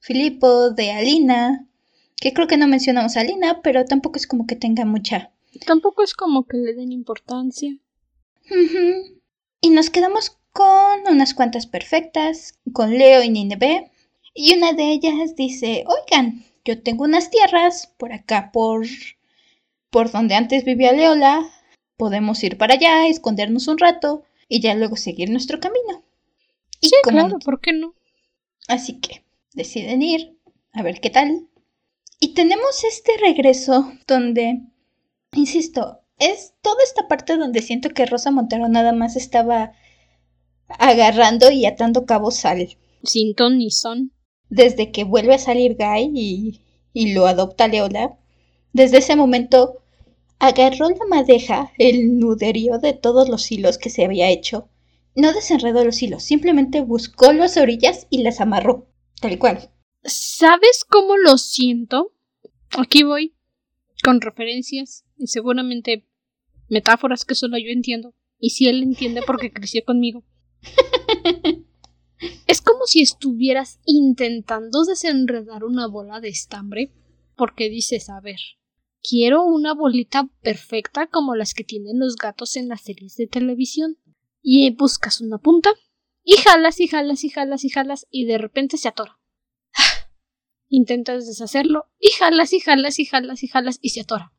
Filipo, de Alina, que creo que no mencionamos a Alina, pero tampoco es como que tenga mucha. Tampoco es como que le den importancia. Ujú. Y nos quedamos con unas cuantas perfectas, con Leo y Nineve, y una de ellas dice, oigan, yo tengo unas tierras por acá, por, por donde antes vivía Leola, podemos ir para allá, escondernos un rato y ya luego seguir nuestro camino. Y Sí, como claro, ¿por qué no? Así que deciden ir, a ver qué tal. Y tenemos este regreso donde, insisto, es toda esta parte donde siento que Rosa Montero nada más estaba agarrando y atando cabos al. Sin ton ni son. Desde que vuelve a salir Guy y, y lo adopta Leola, desde ese momento agarró la madeja, el nuderío de todos los hilos que se había hecho. No desenredó los hilos, simplemente buscó las orillas y las amarró, tal cual. ¿Sabes cómo lo siento? Aquí voy con referencias y seguramente metáforas que solo yo entiendo. Y si él entiende porque creció conmigo. Es como si estuvieras intentando desenredar una bola de estambre porque dices, a ver, quiero una bolita perfecta como las que tienen los gatos en las series de televisión. Y buscas una punta y jalas y jalas y jalas y jalas y de repente se atora. Intentas deshacerlo y jalas y jalas y jalas y jalas y se atora.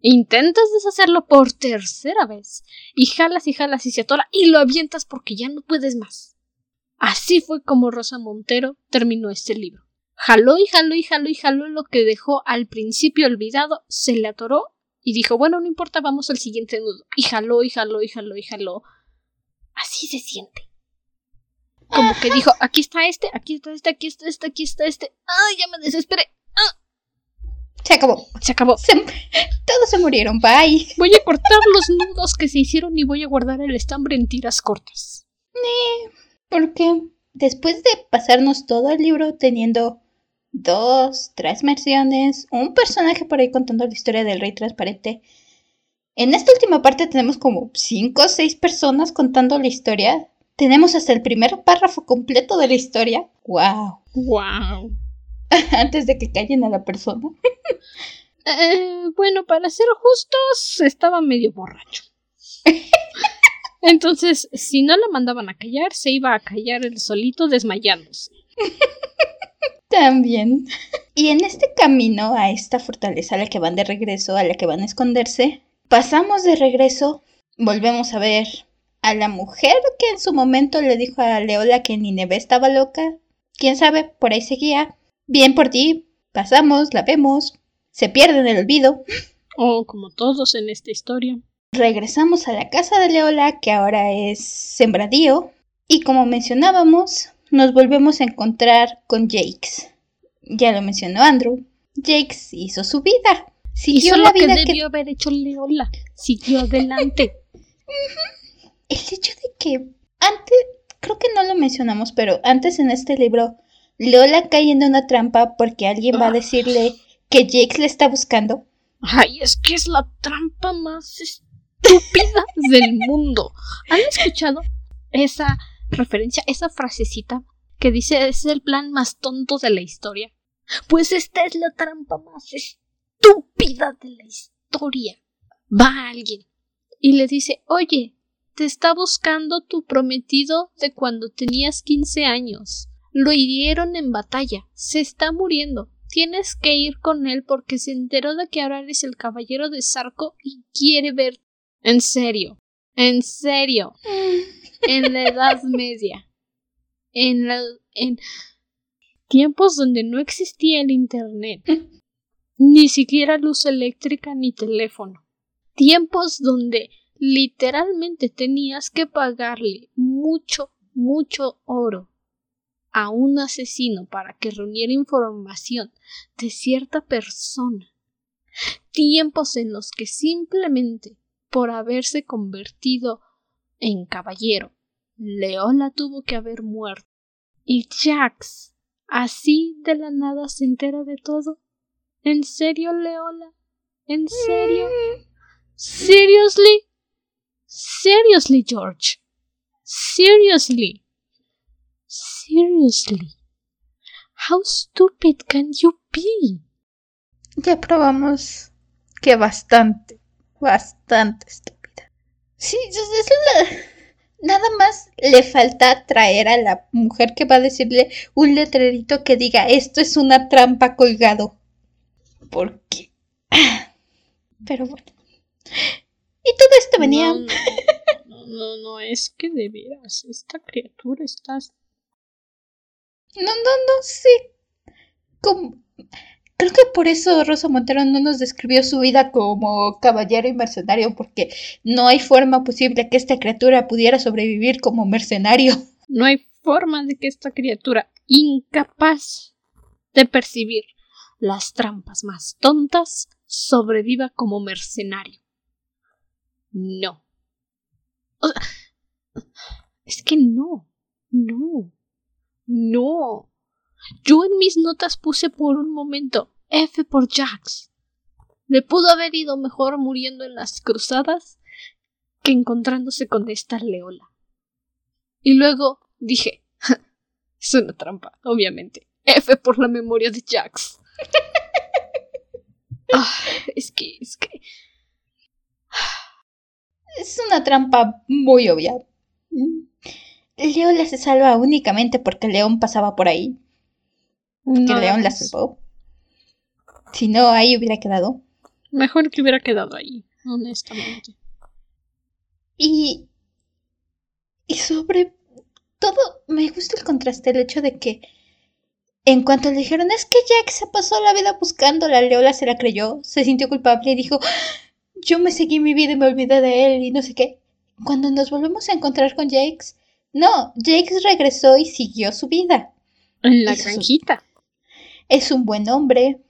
Intentas deshacerlo por tercera vez y jalas y jalas y se atora y lo avientas porque ya no puedes más. Así fue como Rosa Montero terminó este libro. Jaló y jaló y jaló y jaló lo que dejó al principio olvidado, se le atoró y dijo, bueno, no importa, vamos al siguiente nudo. Y jaló y jaló y jaló y jaló. Así se siente. Como que dijo, aquí está este, aquí está este, aquí está este, aquí está este. ¡Ay, ya me desesperé! Se acabó. Se acabó. Se- todos se murieron. Bye. Voy a cortar los nudos que se hicieron y voy a guardar el estambre en tiras cortas. Porque después de pasarnos todo el libro teniendo dos, tres versiones, un personaje por ahí contando la historia del rey transparente, en esta última parte tenemos como cinco o seis personas contando la historia. Tenemos hasta el primer párrafo completo de la historia. ¡Wow! ¡Wow! Antes de que callen a la persona. Eh, bueno, para ser justos, estaba medio borracho. Entonces, si no la mandaban a callar, se iba a callar él solito desmayándose. También. Y en este camino a esta fortaleza a la que van de regreso, a la que van a esconderse, pasamos de regreso, volvemos a ver a la mujer que en su momento le dijo a Leola que Nineve estaba loca. Quién sabe, por ahí seguía. Bien por ti, pasamos, la vemos, se pierde en el olvido. O como todos en esta historia. Regresamos a la casa de Leola, que ahora es sembradío, y como mencionábamos, nos volvemos a encontrar con Jakes. Ya lo mencionó Andrew. Jakes hizo su vida. Siguió Hizo la lo vida que... debió haber hecho Leola. Siguió adelante. El hecho de que antes, creo que no lo mencionamos, pero antes en este libro, Leola cae en una trampa porque alguien va a Ah. decirle que Jakes le está buscando. Ay, es que es la trampa más estúpida del mundo. ¿Han escuchado esa referencia, esa frasecita que dice es el plan más tonto de la historia? Pues esta es la trampa más estúpida de la historia. va alguien y le dice Oye, te está buscando tu prometido de cuando tenías quince años. Lo hirieron en batalla. Se está muriendo. Tienes que ir con él porque se enteró de que ahora eres el caballero de Sarco y quiere ver. En serio. En serio. en la Edad Media. En la. en tiempos donde no existía el Internet. Ni siquiera luz eléctrica ni teléfono. Tiempos donde literalmente tenías que pagarle mucho, mucho oro a un asesino para que reuniera información de cierta persona. Tiempos en los que simplemente por haberse convertido en caballero, Leola tuvo que haber muerto. Y Jax, así de la nada se entera de todo. ¿En serio, Leola? ¿En serio? ¿Seriously? Seriously, George? Seriously? Seriously? How stupid can you be? Ya probamos que bastante, bastante estúpida. Sí, es la... Nada más le falta traer a la mujer que va a decirle un letrerito que diga esto es una trampa colgado. ¿Por qué? Pero bueno. Y todo esto venía. No, no, no, es que de veras, esta criatura está. No, no, no sé. Creo que por eso Rosa Montero no nos describió su vida como caballero y mercenario, porque no hay forma posible que esta criatura pudiera sobrevivir como mercenario. No hay forma de que esta criatura, incapaz de percibir las trampas más tontas, sobreviva como mercenario. No. es que no. No. No. Yo en mis notas puse por un momento F por Jax. Le pudo haber ido mejor muriendo en las cruzadas que encontrándose con esta Leola. Y luego dije, es una trampa, obviamente. F por la memoria de Jax. Ah, es que, es que. Es una trampa muy obvia. Leola se salva únicamente porque León pasaba por ahí. Que León la salvó. Si no, ahí hubiera quedado. Mejor que hubiera quedado ahí, honestamente. Y. Y sobre todo, me gusta el contraste, el hecho de que en cuanto le dijeron, es que Jack se pasó la vida buscando, la Leola se la creyó, se sintió culpable y dijo, yo me seguí mi vida y me olvidé de él y no sé qué. Cuando nos volvemos a encontrar con Jakes, no, Jakes regresó y siguió su vida. En la granjita. Es un buen hombre,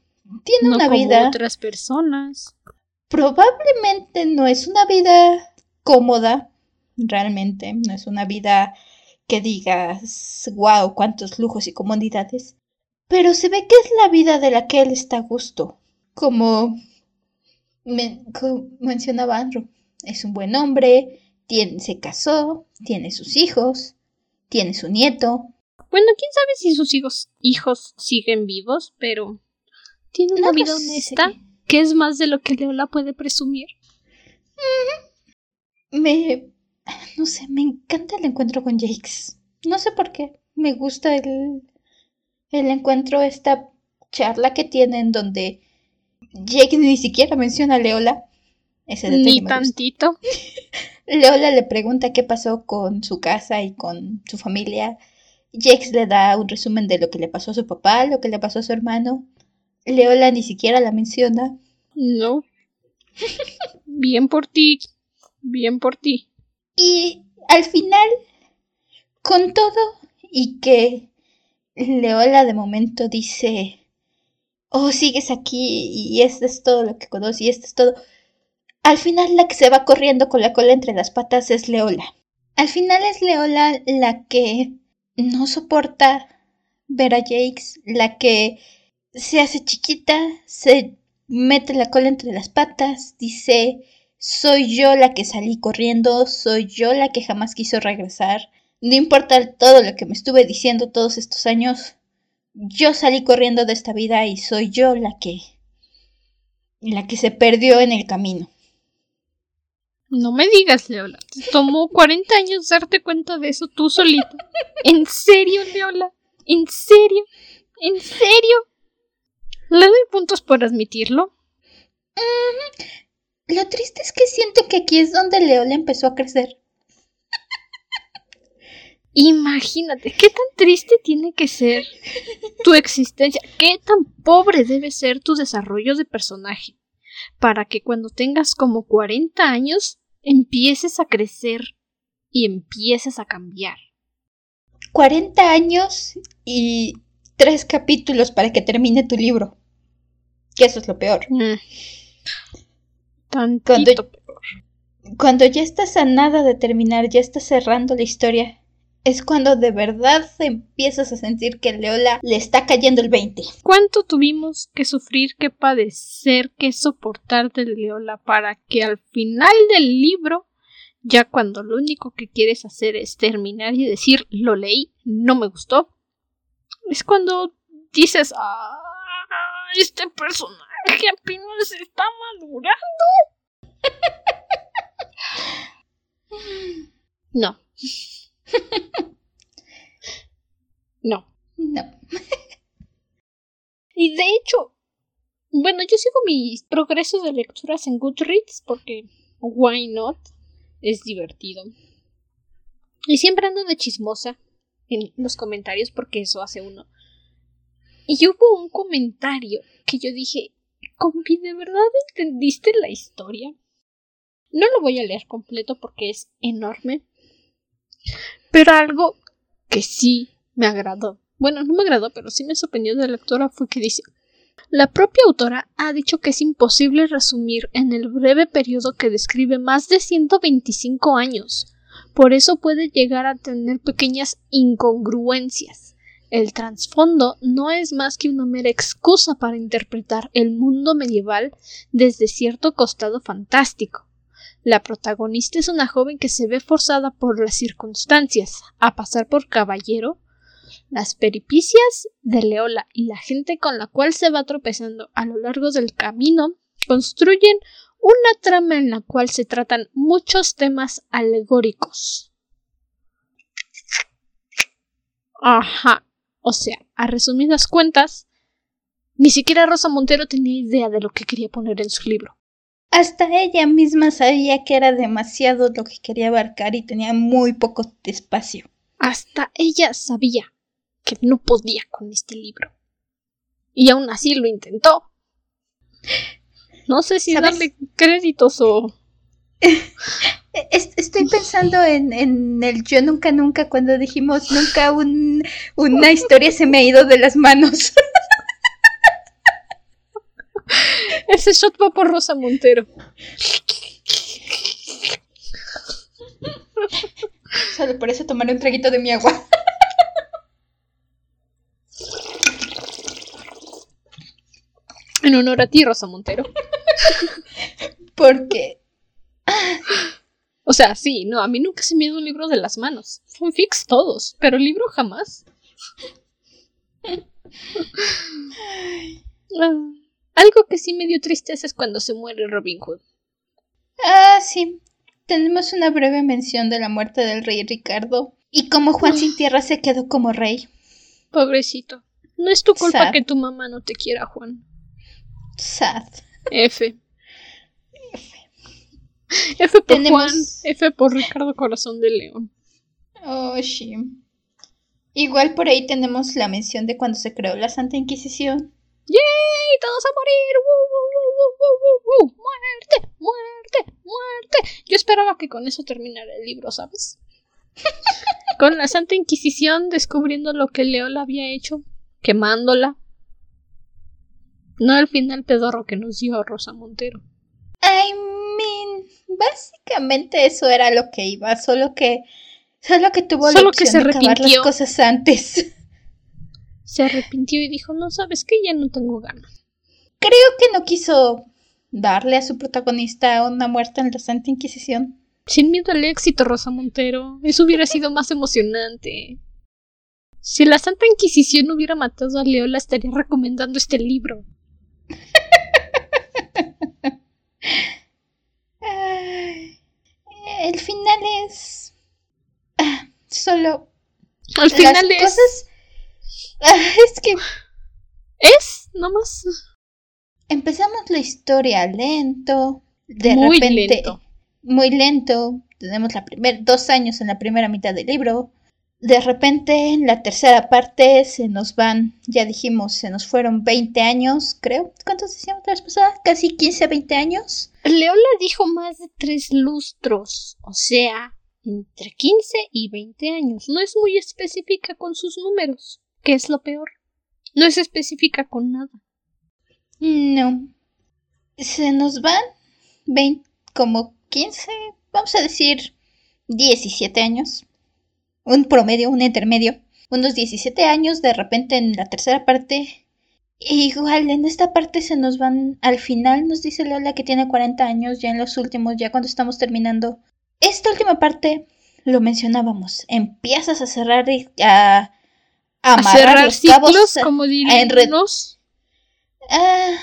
tiene no una como vida. otras personas. Probablemente no es una vida cómoda, realmente, no es una vida que digas, wow, cuántos lujos y comodidades pero se ve que es la vida de la que él está a gusto. Como, mencionaba Andrew, es un buen hombre, se casó, tiene sus hijos, tiene su nieto. Bueno, quién sabe si sus hijos, hijos siguen vivos, pero tiene una vida honesta, que es más de lo que Leola puede presumir. Me, no sé, me encanta el encuentro con Jakes. No sé por qué. Me gusta el, el encuentro, esta charla que tienen donde Jake ni siquiera menciona a Leola. Ese ni tantito. Leola le pregunta qué pasó con su casa y con su familia. Jake le da un resumen de lo que le pasó a su papá, lo que le pasó a su hermano. Leola ni siquiera la menciona. No. Bien por ti. Bien por ti. Y al final, con todo y que Leola de momento dice, oh, sigues aquí y esto es todo lo que conoce y esto es todo. Al final la que se va corriendo con la cola entre las patas es Leola. Al final es Leola la que no soporta ver a Jakes, la que se hace chiquita, se mete la cola entre las patas, dice, soy yo la que salí corriendo, soy yo la que jamás quiso regresar, no importa todo lo que me estuve diciendo todos estos años, yo salí corriendo de esta vida y soy yo la que la que se perdió en el camino. No me digas, Leola. Te tomó 40 años darte cuenta de eso tú solita. ¿En serio, Leola? ¿En serio? ¿En serio? Le doy puntos por admitirlo. Lo triste es que siento que aquí es donde Leola empezó a crecer. Imagínate, qué tan triste tiene que ser tu existencia, qué tan pobre debe ser tu desarrollo de personaje, para que cuando tengas como 40 años empieces a crecer y empieces a cambiar. 40 años y tres capítulos para que termine tu libro. Que eso es lo peor. Mm. Cuando, peor. cuando ya estás a nada de terminar, ya estás cerrando la historia, es cuando de verdad empiezas a sentir que Leola le está cayendo el 20. ¿Cuánto tuvimos que sufrir, que padecer, que soportar de Leola para que al final del libro, ya cuando lo único que quieres hacer es terminar y decir lo leí, no me gustó, es cuando dices, ah, este personaje apenas está madurando. No. No. No. Y de hecho, bueno, yo sigo mis progresos de lecturas en Goodreads porque why not? Es divertido. Y siempre ando de chismosa en los comentarios porque eso hace uno. Y hubo un comentario que yo dije, Compi, ¿de verdad entendiste la historia? No lo voy a leer completo porque es enorme. Pero algo que sí me agradó. Bueno, no me agradó, pero sí me sorprendió de la lectora fue que dice la propia autora ha dicho que es imposible resumir en el breve periodo que describe más de 125 años. Por eso puede llegar a tener pequeñas incongruencias. El trasfondo no es más que una mera excusa para interpretar el mundo medieval desde cierto costado fantástico. La protagonista es una joven que se ve forzada por las circunstancias a pasar por caballero. Las peripicias de Leola y la gente con la cual se va tropezando a lo largo del camino construyen una trama en la cual se tratan muchos temas alegóricos. Ajá. O sea, a resumidas cuentas, ni siquiera Rosa Montero tenía idea de lo que quería poner en su libro. Hasta ella misma sabía que era demasiado lo que quería abarcar y tenía muy poco espacio. Hasta ella sabía que no podía con este libro. Y aún así lo intentó. No sé si ¿Sabes? darle créditos o... Es- Estoy pensando en, en el yo nunca nunca cuando dijimos nunca un- una historia se me ha ido de las manos. Ese shot va por Rosa Montero. Solo por eso tomaré un traguito de mi agua. En honor a ti, Rosa Montero. Porque O sea, sí, no, a mí nunca se me ha ido un libro de las manos. Fanfics todos, pero libro jamás. Ah, algo que sí me dio tristeza es cuando se muere Robin Hood. Ah, sí. Tenemos una breve mención de la muerte del rey Ricardo. Y como Juan sin tierra se quedó como rey. Pobrecito. No es tu culpa Sad. que tu mamá no te quiera, Juan. Sad. F. F por Tenemos- Juan. F por Ricardo Corazón de León. Oh, sí. Igual por ahí tenemos la mención de cuando se creó la Santa Inquisición. ¡Yay! ¡Todos a morir! ¡Muerte! ¡Muerte! ¡Muerte! Yo esperaba que con eso terminara el libro, ¿sabes? con la Santa Inquisición descubriendo lo que Leola había hecho, quemándola. No el final pedorro que nos dio Rosa Montero. I mean, básicamente eso era lo que iba, solo que solo que tuvo Solo la que opción se de acabar las cosas antes. Se arrepintió y dijo, no, ¿sabes qué? Ya no tengo ganas. Creo que no quiso darle a su protagonista una muerte en la Santa Inquisición. Sin miedo al éxito, Rosa Montero. Eso hubiera sido más emocionante. Si la Santa Inquisición hubiera matado a Leola, estaría recomendando este libro. El final es... Ah, solo... Al final es... Ah, es que... Es, nomás. Empezamos la historia lento, de Muy repente... lento. Muy lento. Tenemos la primer, dos años en la primera mitad del libro. De repente, en la tercera parte se nos van, ya dijimos, se nos fueron 20 años, creo. ¿Cuántos decíamos la vez pasada? Casi 15, 20 años. Leola dijo más de tres lustros, o sea, entre 15 y 20 años. No es muy específica con sus números, que es lo peor. No es específica con nada. No. Se nos van 20, como 15, vamos a decir 17 años. Un promedio, un intermedio. Unos 17 años, de repente en la tercera parte. Igual, en esta parte se nos van. Al final nos dice Lola que tiene 40 años, ya en los últimos, ya cuando estamos terminando. Esta última parte, lo mencionábamos. Empiezas a cerrar y a. a cerrar los ciclos, como unos. Ah,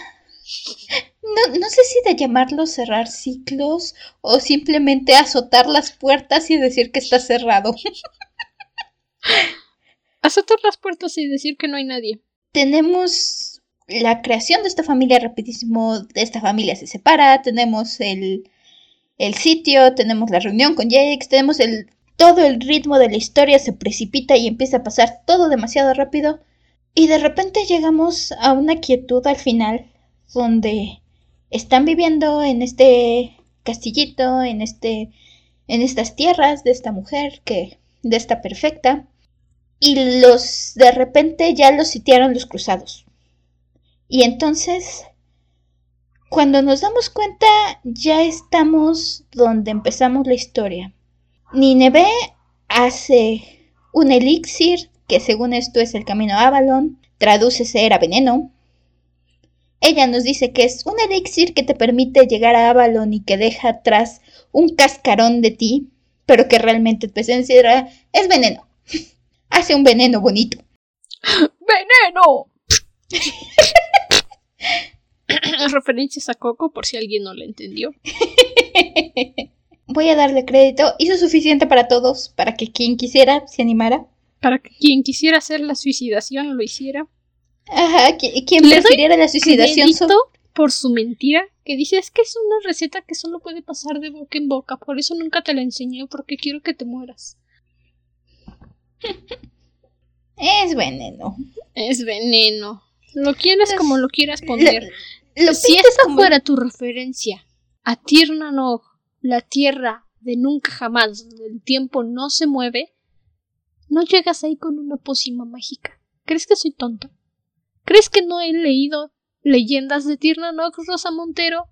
no, no sé si de llamarlo cerrar ciclos o simplemente azotar las puertas y decir que está cerrado. Azotar las puertas y decir que no hay nadie. Tenemos la creación de esta familia rapidísimo, de esta familia se separa, tenemos el, el sitio, tenemos la reunión con Jakes, tenemos el todo el ritmo de la historia se precipita y empieza a pasar todo demasiado rápido y de repente llegamos a una quietud al final donde están viviendo en este castillito, en este en estas tierras de esta mujer que de esta perfecta y los de repente ya los sitiaron los cruzados. Y entonces cuando nos damos cuenta ya estamos donde empezamos la historia. Nineveh hace un elixir que según esto es el camino a Avalon, tradúcese era veneno. Ella nos dice que es un elixir que te permite llegar a Avalon y que deja atrás un cascarón de ti, pero que realmente tu esencia es veneno. Hace un veneno bonito. ¡Veneno! Referencias a Coco por si alguien no lo entendió. Voy a darle crédito. Hizo suficiente para todos, para que quien quisiera se animara. Para que quien quisiera hacer la suicidación lo hiciera. Ajá, qui- quien Le prefiriera la suicidación. Por su mentira que dice es que es una receta que solo puede pasar de boca en boca, por eso nunca te la enseñé porque quiero que te mueras. Es veneno. Es veneno. Lo quieres como lo quieras poner. Lo si pintas esta como- fuera tu referencia a Tirnanog, la tierra de nunca jamás, donde el tiempo no se mueve, no llegas ahí con una pócima mágica. ¿Crees que soy tonta? ¿Crees que no he leído leyendas de Tirnanog, Rosa Montero?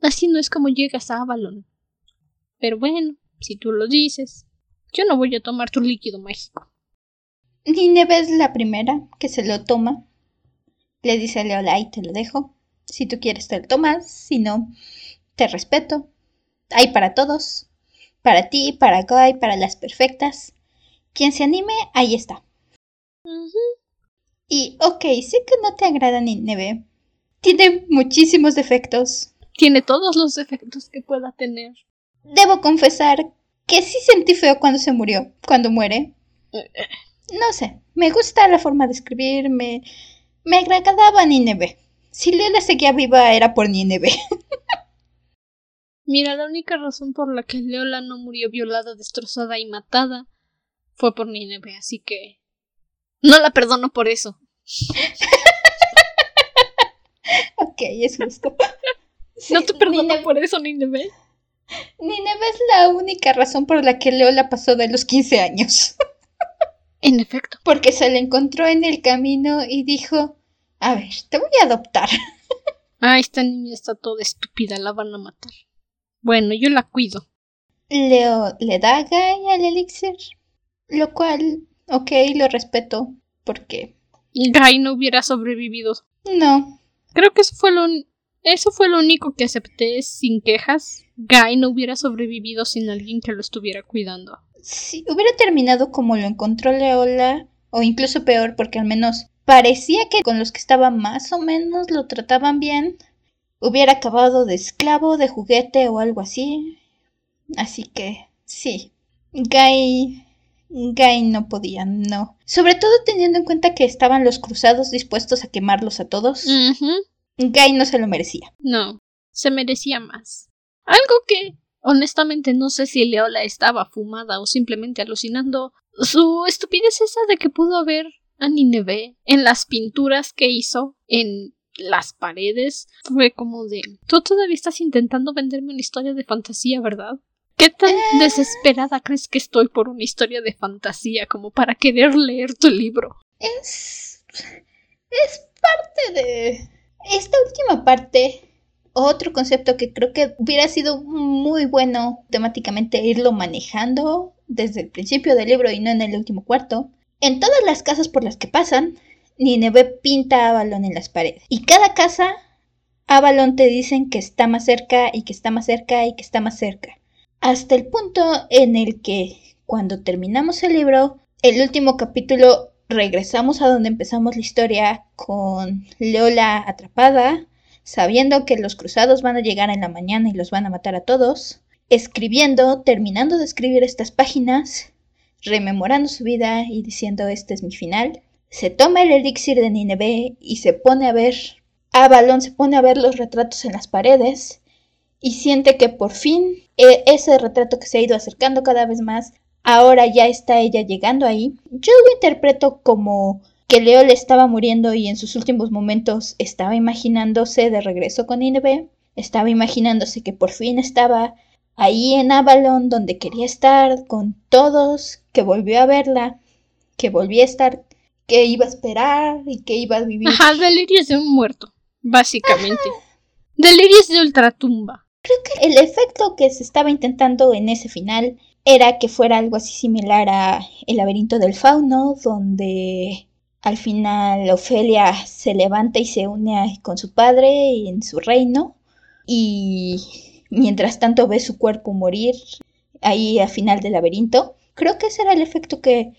Así no es como llegas a Avalon. Pero bueno, si tú lo dices, yo no voy a tomar tu líquido mágico. Nineveh es la primera que se lo toma. Le dice a Leolai, te lo dejo. Si tú quieres, te lo tomas. Si no, te respeto. Hay para todos. Para ti, para Guy, para las perfectas. Quien se anime, ahí está. Y, ok, sé que no te agrada Nineveh. Tiene muchísimos defectos. Tiene todos los defectos que pueda tener. Debo confesar que sí sentí feo cuando se murió, cuando muere. No sé, me gusta la forma de escribir, me, me agradaba Nineveh. Si Leola seguía viva era por Nineveh. Mira, la única razón por la que Leola no murió violada, destrozada y matada fue por Nineveh, así que no la perdono por eso. ok, es justo. no te perdono Nineveh- por eso, Nineveh. Nineveh es la única razón por la que Leola pasó de los 15 años. En efecto. Porque se la encontró en el camino y dijo, a ver, te voy a adoptar. Ah, esta niña está toda estúpida, la van a matar. Bueno, yo la cuido. Leo le da a Guy al elixir, lo cual, ok, lo respeto, porque Guy no hubiera sobrevivido. no, Creo que eso fue lo, eso fue lo único que acepté sin quejas. Guy no hubiera sobrevivido sin alguien que lo estuviera cuidando. si hubiera terminado como lo encontró Leola, o incluso peor, porque al menos parecía que con los que estaba más o menos lo trataban bien, hubiera acabado de esclavo, de juguete o algo así. Así que sí, Guy... Guy no podía, no. Sobre todo teniendo en cuenta que estaban los cruzados dispuestos a quemarlos a todos. Guy no se lo merecía. No, se merecía más. Algo que, honestamente, no sé si Leola estaba fumada o simplemente alucinando. Su estupidez esa de que pudo ver a Nineveh en las pinturas que hizo en las paredes fue como de tú todavía estás intentando venderme una historia de fantasía, ¿verdad? ¿Qué tan eh. desesperada crees que estoy por una historia de fantasía como para querer leer tu libro? Es. es parte de. Esta última parte. Otro concepto que creo que hubiera sido muy bueno temáticamente irlo manejando desde el principio del libro y no en el último cuarto. En todas las casas por las que pasan, Nineveh pinta a Avalon en las paredes. Y cada casa, Avalon te dicen que está más cerca y que está más cerca y que está más cerca. Hasta el punto en el que, cuando terminamos el libro, el último capítulo regresamos a donde empezamos la historia con Leola atrapada, sabiendo que los cruzados van a llegar en la mañana y los van a matar a todos, escribiendo, terminando de escribir estas páginas, rememorando su vida y diciendo este es mi final, se toma el elixir de Nineveh y se pone a ver, Avalon se pone a ver los retratos en las paredes y siente que por fin e, ese retrato que se ha ido acercando cada vez más, ahora ya está ella llegando ahí. Yo lo interpreto como que Leo le estaba muriendo y en sus últimos momentos estaba imaginándose de regreso con Nineveh, estaba imaginándose que por fin estaba ahí en Avalon donde quería estar con todos, que volvió a verla, que volvió a estar que iba a esperar y que iba a vivir. Ajá, delirios de un muerto, básicamente. Delirios de ultratumba. Creo que el efecto que se estaba intentando en ese final era que fuera algo así similar a El laberinto del fauno, donde al final Ofelia se levanta y se une con su padre en su reino y mientras tanto ve su cuerpo morir ahí al final del laberinto. Creo que ese era el efecto que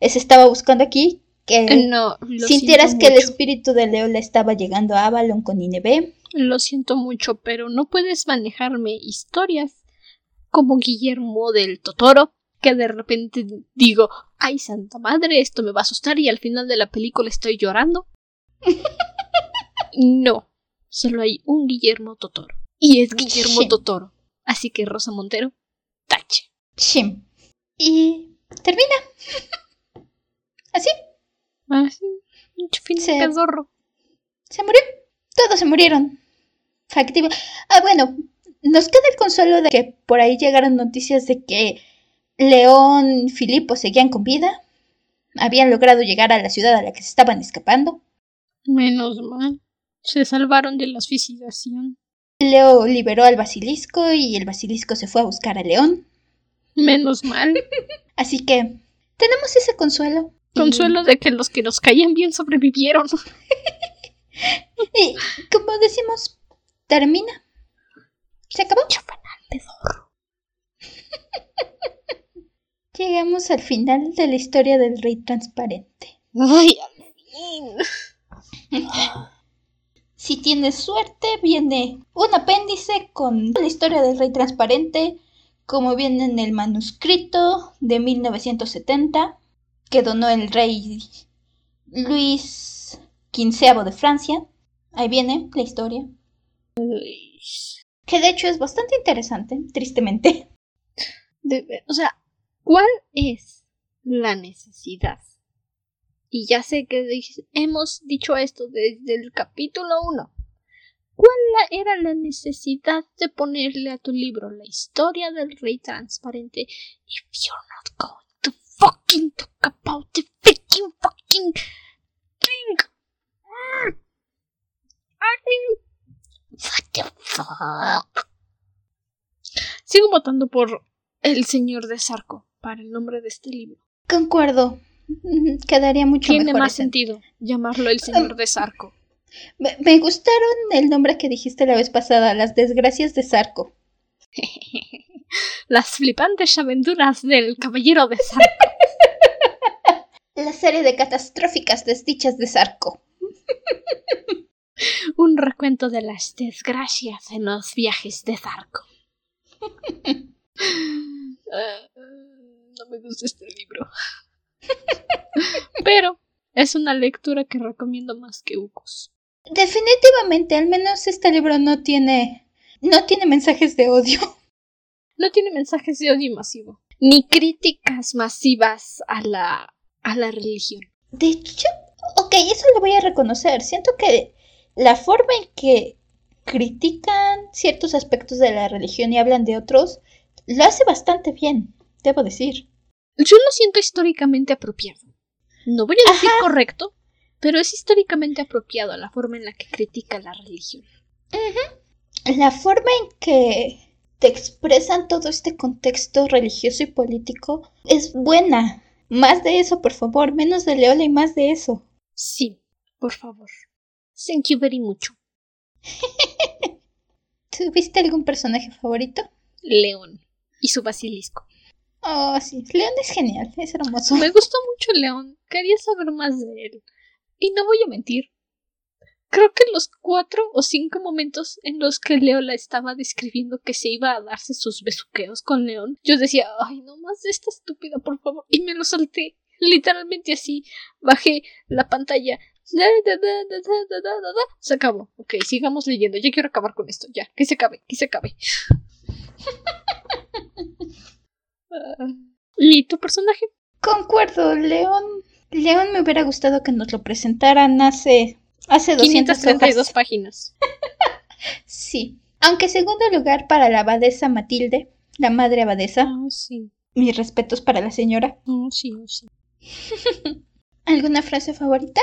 se estaba buscando aquí, que no, sintieras que el espíritu de Leo le estaba llegando a Avalon con Nineveh. Lo siento mucho, pero no puedes manejarme historias como Guillermo del Totoro, que de repente digo, ay santa madre, esto me va a asustar y al final de la película estoy llorando. no, solo hay un Guillermo Totoro. Y es Guillermo Totoro. Así que Rosa Montero, tache. Shim. Y termina. Así. Ah, sí. Fin se, se murió. Todos se murieron. Factivo. Ah, bueno, nos queda el consuelo de que por ahí llegaron noticias de que León y Filipo seguían con vida. Habían logrado llegar a la ciudad a la que se estaban escapando. Menos mal. Se salvaron de la suicidación. Leo liberó al basilisco y el basilisco se fue a buscar a León. Menos mal. Así que tenemos ese consuelo. Consuelo de que los que nos caían bien sobrevivieron. y como decimos, termina. Se acabó. Llegamos al final de la historia del rey transparente. Ay, al fin. si tienes suerte, viene un apéndice con la historia del rey transparente, como viene en el manuscrito de 1970 que donó el rey Luis XV de Francia. Ahí viene la historia. Que de hecho es bastante interesante, tristemente. o sea, ¿cuál es la necesidad? Y ya sé que hemos dicho esto desde el capítulo 1. ¿Cuál era la necesidad de ponerle a tu libro la historia del rey transparente if you're not going fucking talk about the fucking fucking thing. What the fuck? Sigo votando por El Señor de Sarco para el nombre de este libro. Concuerdo. Mm, quedaría mucho Tiene más sentido llamarlo El Señor de Sarco. Me, me gustaron el nombre que dijiste la vez pasada, Las Desgracias de Sarco. Las flipantes aventuras del Caballero de Sarco. La serie de catastróficas desdichas de Sarco. Un recuento de las desgracias en los viajes de Zarco. No me gusta este libro. Pero es una lectura que recomiendo más que Ucos. Definitivamente, al menos este libro no tiene. no tiene mensajes de odio. No tiene mensajes de odio masivo. Ni críticas masivas a la. A la religión. De hecho, ok, eso lo voy a reconocer. Siento que la forma en que critican ciertos aspectos de la religión y hablan de otros, lo hace bastante bien, debo decir. Yo lo siento históricamente apropiado. No voy a decir correcto, pero es históricamente apropiado la forma en la que critica la religión. La forma en que te expresan todo este contexto religioso y político es buena. Más de eso, por favor, menos de Leola y más de eso. Sí, por favor. Thank you very mucho. ¿Tuviste algún personaje favorito? León y su basilisco. Oh, sí, León es genial, es hermoso. Me gustó mucho León, quería saber más de él. Y no voy a mentir. Creo que los cuatro o cinco momentos en los que Leola estaba describiendo que se iba a darse sus besuqueos con León, yo decía, ay, no más de esta estúpida, por favor. Y me lo salté. Literalmente así. Bajé la pantalla. Se acabó. Ok, sigamos leyendo. Ya quiero acabar con esto. Ya, que se acabe, que se acabe. ¿Y tu personaje? Concuerdo, León. León me hubiera gustado que nos lo presentaran hace hace 232 páginas. sí. Aunque segundo lugar para la abadesa Matilde, la madre abadesa. Oh, sí. Mis respetos para la señora. Oh, sí, oh, sí. ¿Alguna frase favorita?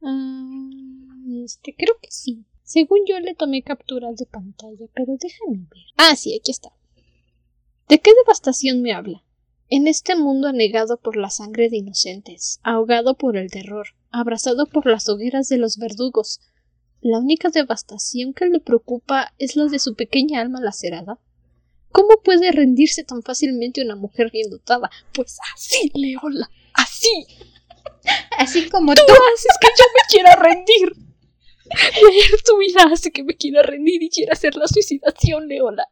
Uh, este, creo que sí. Según yo le tomé capturas de pantalla, pero déjame ver. Ah, sí, aquí está. ¿De qué devastación me habla? En este mundo anegado por la sangre de inocentes, ahogado por el terror, abrazado por las hogueras de los verdugos, la única devastación que le preocupa es la de su pequeña alma lacerada. ¿Cómo puede rendirse tan fácilmente una mujer bien dotada? Pues así, Leola, así. Así como tú, tú haces que yo me quiera rendir. Leer tu vida hace que me quiera rendir y quiera hacer la suicidación, Leola.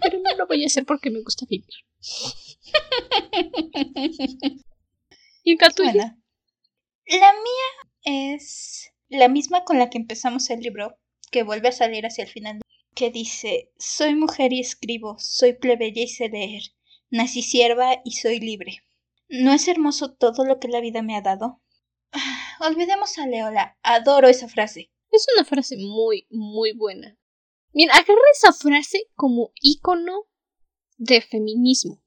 Pero no lo voy a hacer porque me gusta vivir. ¿Y la mía es la misma con la que empezamos el libro, que vuelve a salir hacia el final, que dice, soy mujer y escribo, soy plebeya y sé leer, nací sierva y soy libre. ¿No es hermoso todo lo que la vida me ha dado? olvidemos a Leola, adoro esa frase. Es una frase muy, muy buena. Mira, agarra esa frase como ícono de feminismo.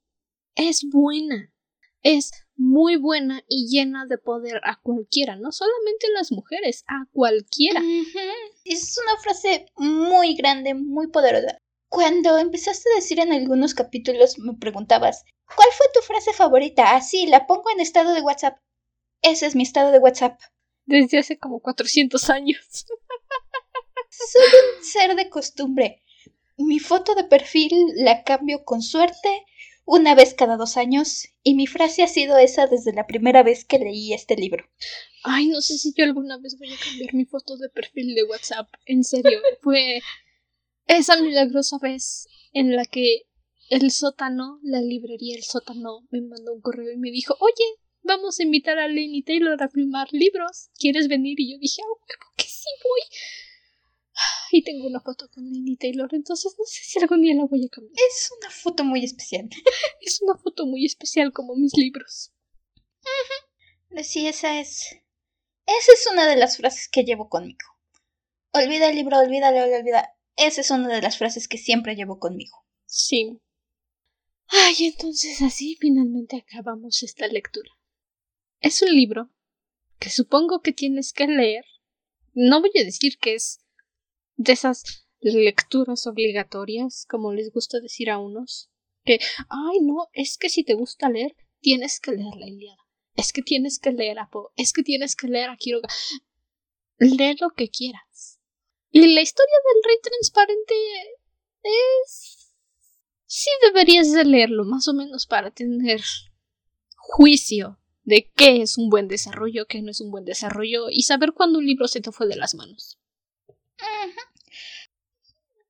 Es buena. Es muy buena y llena de poder a cualquiera, no solamente a las mujeres, a cualquiera. Es una frase muy grande, muy poderosa. Cuando empezaste a decir en algunos capítulos me preguntabas, ¿cuál fue tu frase favorita? Así, ah, la pongo en estado de WhatsApp. Ese es mi estado de WhatsApp. Desde hace como 400 años. Soy un ser de costumbre. Mi foto de perfil la cambio con suerte una vez cada dos años y mi frase ha sido esa desde la primera vez que leí este libro. Ay, no sé si yo alguna vez voy a cambiar mi foto de perfil de WhatsApp. En serio, fue esa milagrosa vez en la que el sótano, la librería El Sótano, me mandó un correo y me dijo, oye, vamos a invitar a Lenny Taylor a filmar libros, ¿quieres venir? Y yo dije, oh, que sí voy. Y tengo una foto con Lenny Taylor, entonces no sé si algún día la voy a cambiar. Es una foto muy especial. es una foto muy especial como mis libros. Sí, esa es. Esa es una de las frases que llevo conmigo. Olvida el libro, olvídalo, olvida. Esa es una de las frases que siempre llevo conmigo. Sí. Ay, entonces así finalmente acabamos esta lectura. Es un libro que supongo que tienes que leer. No voy a decir que es de esas lecturas obligatorias, como les gusta decir a unos, que, ay, no, es que si te gusta leer, tienes que leer la Iliada, es que tienes que leer a Poe, es que tienes que leer a Quiroga. Lee lo que quieras. Y la historia del rey transparente es... Sí deberías de leerlo, más o menos para tener juicio de qué es un buen desarrollo, qué no es un buen desarrollo, y saber cuándo un libro se te fue de las manos.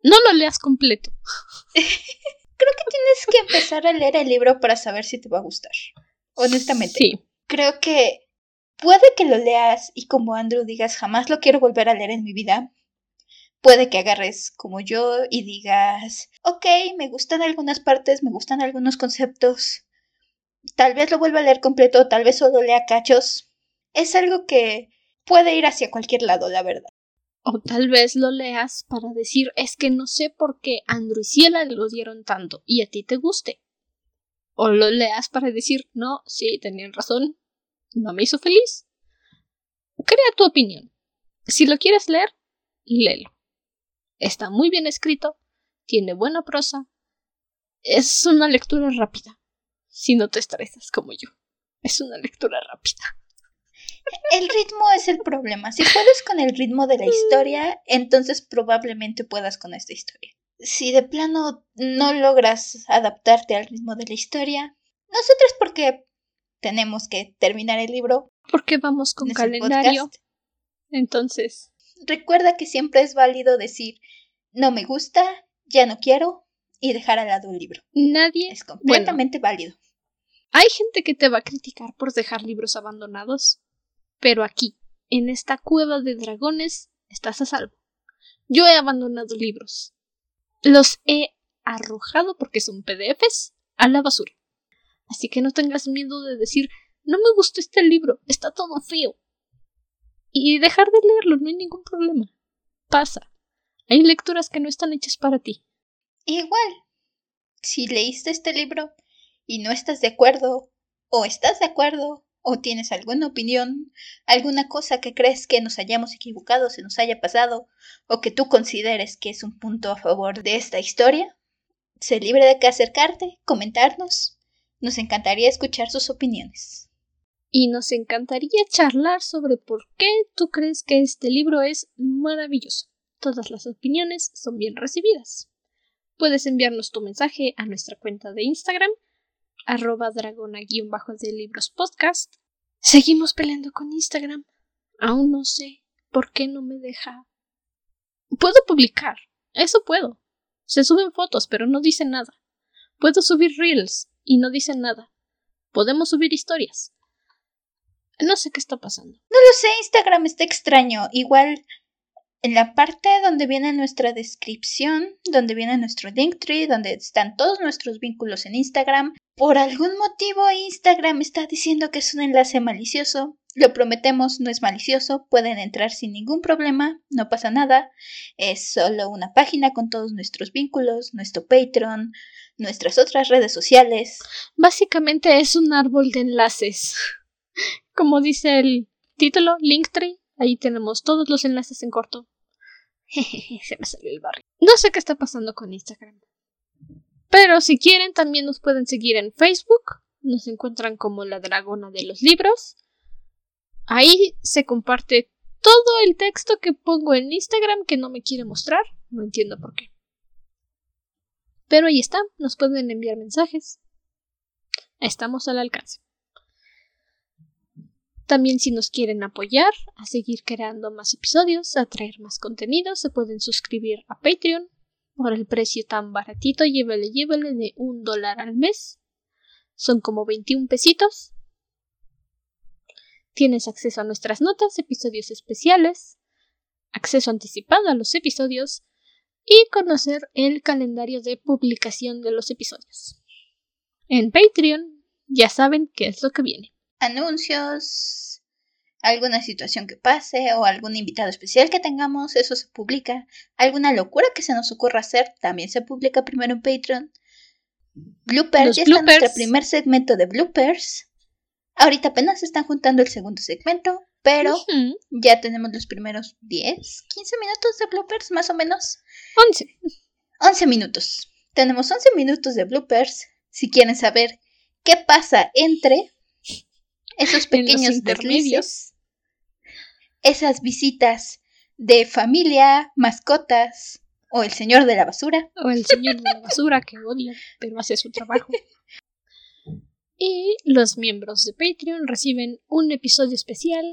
No lo leas completo. Creo que tienes que empezar a leer el libro para saber si te va a gustar. Honestamente. Sí. Creo que puede que lo leas y como Andrew digas jamás lo quiero volver a leer en mi vida. Puede que agarres como yo y digas, ok, me gustan algunas partes, me gustan algunos conceptos. Tal vez lo vuelva a leer completo, tal vez solo lea cachos. Es algo que puede ir hacia cualquier lado, la verdad. O tal vez lo leas para decir, es que no sé por qué Andrew y Ciela lo dieron tanto y a ti te guste. O lo leas para decir, no, sí, tenían razón, no me hizo feliz. Crea tu opinión. Si lo quieres leer, léelo. Está muy bien escrito, tiene buena prosa. Es una lectura rápida, si no te estresas como yo. Es una lectura rápida. El ritmo es el problema. Si puedes con el ritmo de la historia, entonces probablemente puedas con esta historia. Si de plano no logras adaptarte al ritmo de la historia, nosotros porque tenemos que terminar el libro. Porque vamos con calendario. Entonces. Recuerda que siempre es válido decir no me gusta, ya no quiero y dejar al lado el libro. Nadie. Es completamente válido. Hay gente que te va a criticar por dejar libros abandonados. Pero aquí, en esta cueva de dragones, estás a salvo. Yo he abandonado libros. Los he arrojado porque son PDFs a la basura. Así que no tengas miedo de decir no me gustó este libro, está todo feo. Y dejar de leerlo, no hay ningún problema. Pasa. Hay lecturas que no están hechas para ti. Igual, si leíste este libro y no estás de acuerdo, o estás de acuerdo, o tienes alguna opinión, alguna cosa que crees que nos hayamos equivocado, se nos haya pasado, o que tú consideres que es un punto a favor de esta historia, sé libre de que acercarte, comentarnos. Nos encantaría escuchar sus opiniones. Y nos encantaría charlar sobre por qué tú crees que este libro es maravilloso. Todas las opiniones son bien recibidas. Puedes enviarnos tu mensaje a nuestra cuenta de Instagram, arroba dragona-de libros podcast. Seguimos peleando con Instagram. Aún no sé por qué no me deja. Puedo publicar, eso puedo. Se suben fotos, pero no dicen nada. Puedo subir reels y no dicen nada. Podemos subir historias. No sé qué está pasando. No lo sé, Instagram está extraño. Igual en la parte donde viene nuestra descripción, donde viene nuestro Linktree, donde están todos nuestros vínculos en Instagram, por algún motivo Instagram está diciendo que es un enlace malicioso. Lo prometemos, no es malicioso, pueden entrar sin ningún problema, no pasa nada. Es solo una página con todos nuestros vínculos, nuestro Patreon, nuestras otras redes sociales. Básicamente es un árbol de enlaces. Como dice el título, Linktree, Ahí tenemos todos los enlaces en corto. Se me salió el barrio. No sé qué está pasando con Instagram. Pero si quieren, también nos pueden seguir en Facebook. Nos encuentran como la dragona de los libros. Ahí se comparte todo el texto que pongo en Instagram que no me quiere mostrar. No entiendo por qué. Pero ahí está, nos pueden enviar mensajes. Estamos al alcance. También si nos quieren apoyar a seguir creando más episodios, a traer más contenido, se pueden suscribir a Patreon por el precio tan baratito, llévele, llévele de un dólar al mes. Son como 21 pesitos. Tienes acceso a nuestras notas, episodios especiales, acceso anticipado a los episodios y conocer el calendario de publicación de los episodios. En Patreon ya saben qué es lo que viene anuncios, alguna situación que pase o algún invitado especial que tengamos, eso se publica. Alguna locura que se nos ocurra hacer, también se publica primero en Patreon. Bloopers, ya está nuestro primer segmento de bloopers. Ahorita apenas están juntando el segundo segmento, pero ya tenemos los primeros 10, 15 minutos de bloopers, más o menos. 11. 11 minutos. Tenemos 11 minutos de bloopers. Si quieren saber qué pasa entre esos pequeños intermedios, esas visitas de familia, mascotas o el señor de la basura. O el señor de la basura que odia, pero hace su trabajo. Y los miembros de Patreon reciben un episodio especial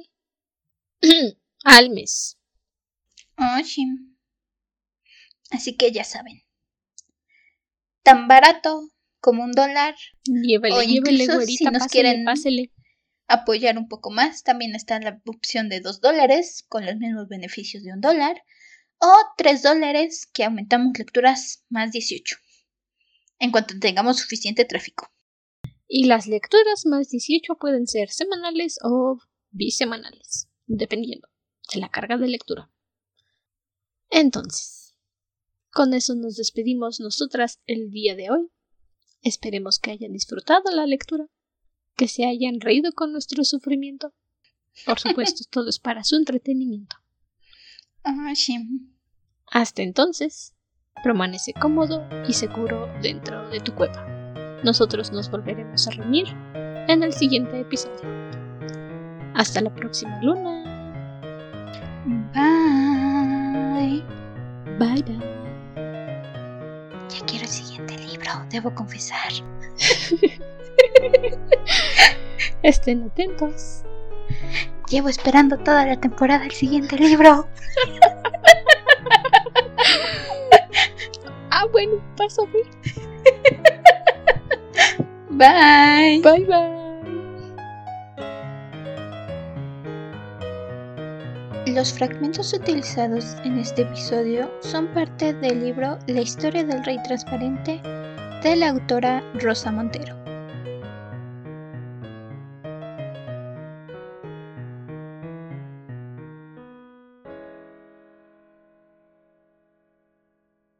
al mes. Oh, Así que ya saben. tan barato como un dólar. Llévele, O llévele, güerita, si nos pásele, quieren- pásele. Apoyar un poco más, también está la opción de 2 dólares con los mismos beneficios de un dólar. O 3 dólares que aumentamos lecturas más 18. En cuanto tengamos suficiente tráfico. Y las lecturas más 18 pueden ser semanales o bisemanales, dependiendo de la carga de lectura. Entonces, con eso nos despedimos nosotras el día de hoy. Esperemos que hayan disfrutado la lectura, que se hayan reído con nuestro sufrimiento. Por supuesto, todo es para su entretenimiento. Ah, sí. Hasta entonces, permanece cómodo y seguro dentro de tu cueva. Nosotros nos volveremos a reunir en el siguiente episodio. Hasta la próxima luna. Bye. Bye bye. Ya quiero el siguiente libro, debo confesar. Estén atentos. Llevo esperando toda la temporada el siguiente libro. Ah, bueno, paso. Bye. Bye bye. Los fragmentos utilizados en este episodio son parte del libro La historia del rey transparente de la autora Rosa Montero.